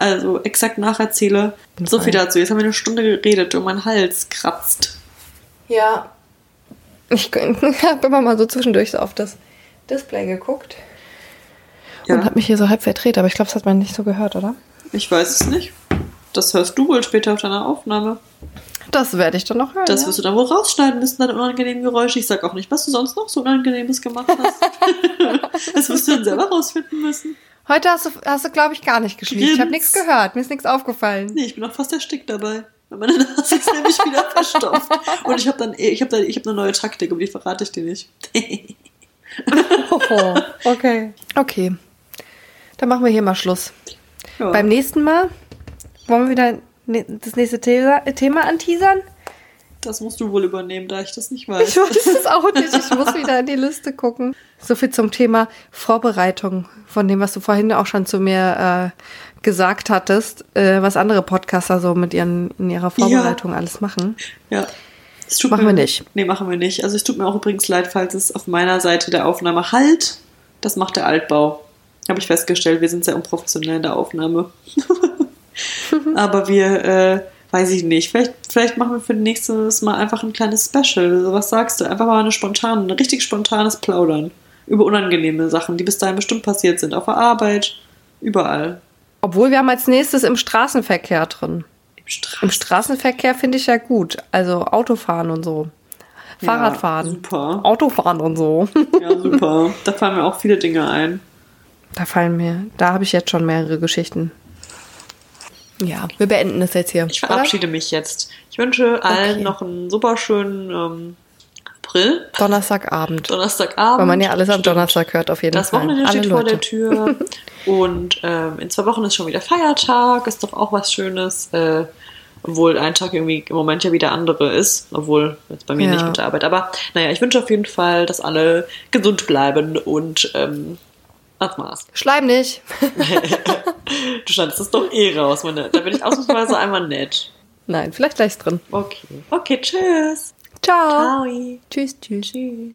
also exakt nacherzähle. So viel dazu. Jetzt haben wir eine Stunde geredet und mein Hals kratzt. Ja. Ich habe immer mal so zwischendurch so auf das Display geguckt. Ja. Und habe mich hier so halb verdreht, aber ich glaube, das hat man nicht so gehört, oder? Ich weiß es nicht. Das hörst du wohl später auf deiner Aufnahme. Das werde ich dann noch hören. Das ja. wirst du dann wohl rausschneiden müssen, deine unangenehmen Geräusche. Ich sag auch nicht, was du sonst noch so Unangenehmes gemacht hast. das wirst du dann selber rausfinden müssen. Heute hast du, hast du glaube ich, gar nicht geschnieft. Ich habe nichts gehört. Mir ist nichts aufgefallen. Nee, ich bin auch fast erstickt dabei. Meine Nase ist nämlich wieder verstopft. Und ich habe dann, ich habe ich habe eine neue Taktik, aber die verrate ich dir nicht. Oh, okay. Okay. Dann machen wir hier mal Schluss. Ja. Beim nächsten Mal wollen wir wieder das nächste Thema, Thema anteasern. das musst du wohl übernehmen, da ich das nicht Ich weiß. weiß es auch nicht. Ich muss wieder in die Liste gucken. So viel zum Thema Vorbereitung, von dem, was du vorhin auch schon zu mir äh, gesagt hattest, äh, was andere Podcaster so mit ihren in ihrer Vorbereitung alles machen. Ja. Es tut Machen mir, wir nicht. Nee, machen wir nicht. Also es tut mir auch übrigens leid, falls es auf meiner Seite der Aufnahme halt. Das macht der Altbau. Habe ich festgestellt, wir sind sehr unprofessionell in der Aufnahme. Aber wir, äh, weiß ich nicht, vielleicht, vielleicht machen wir für nächstes Mal einfach ein kleines Special. Also was sagst du? Einfach mal eine spontane, ein richtig spontanes Plaudern. Über unangenehme Sachen, die bis dahin bestimmt passiert sind. Auf der Arbeit, überall. Obwohl wir haben als nächstes im Straßenverkehr drin. Im Straßen. Im Straßenverkehr finde ich ja gut. Also Autofahren und so. Fahrradfahren. Ja, super. Autofahren und so. Ja, super. Da fallen mir auch viele Dinge ein. Da fallen mir, da habe ich jetzt schon mehrere Geschichten. Ja, wir beenden es jetzt hier. Ich verabschiede mich jetzt. Ich wünsche allen Okay. noch einen super schönen ähm, April, oder? Donnerstagabend. Donnerstagabend. Weil man ja alles am Stimmt. Donnerstag hört, auf jeden Das Fall. Wochenende Alle steht vor Leute. der Tür. Und ähm, in zwei Wochen ist schon wieder Feiertag. Ist doch auch was Schönes. Äh, obwohl ein Tag irgendwie im Moment ja wieder andere ist. Obwohl jetzt bei mir Ja. nicht mit der Arbeit. Aber naja, ich wünsche auf jeden Fall, dass alle gesund bleiben und ähm, das war's. Schleim nicht. Du schneidest das doch eh raus, meine. Da bin ich ausnahmsweise einmal nett. Nein, vielleicht gleich drin. Okay. Okay, tschüss. Ciao. Ciao. Tschüss, tschüss. Tschüss.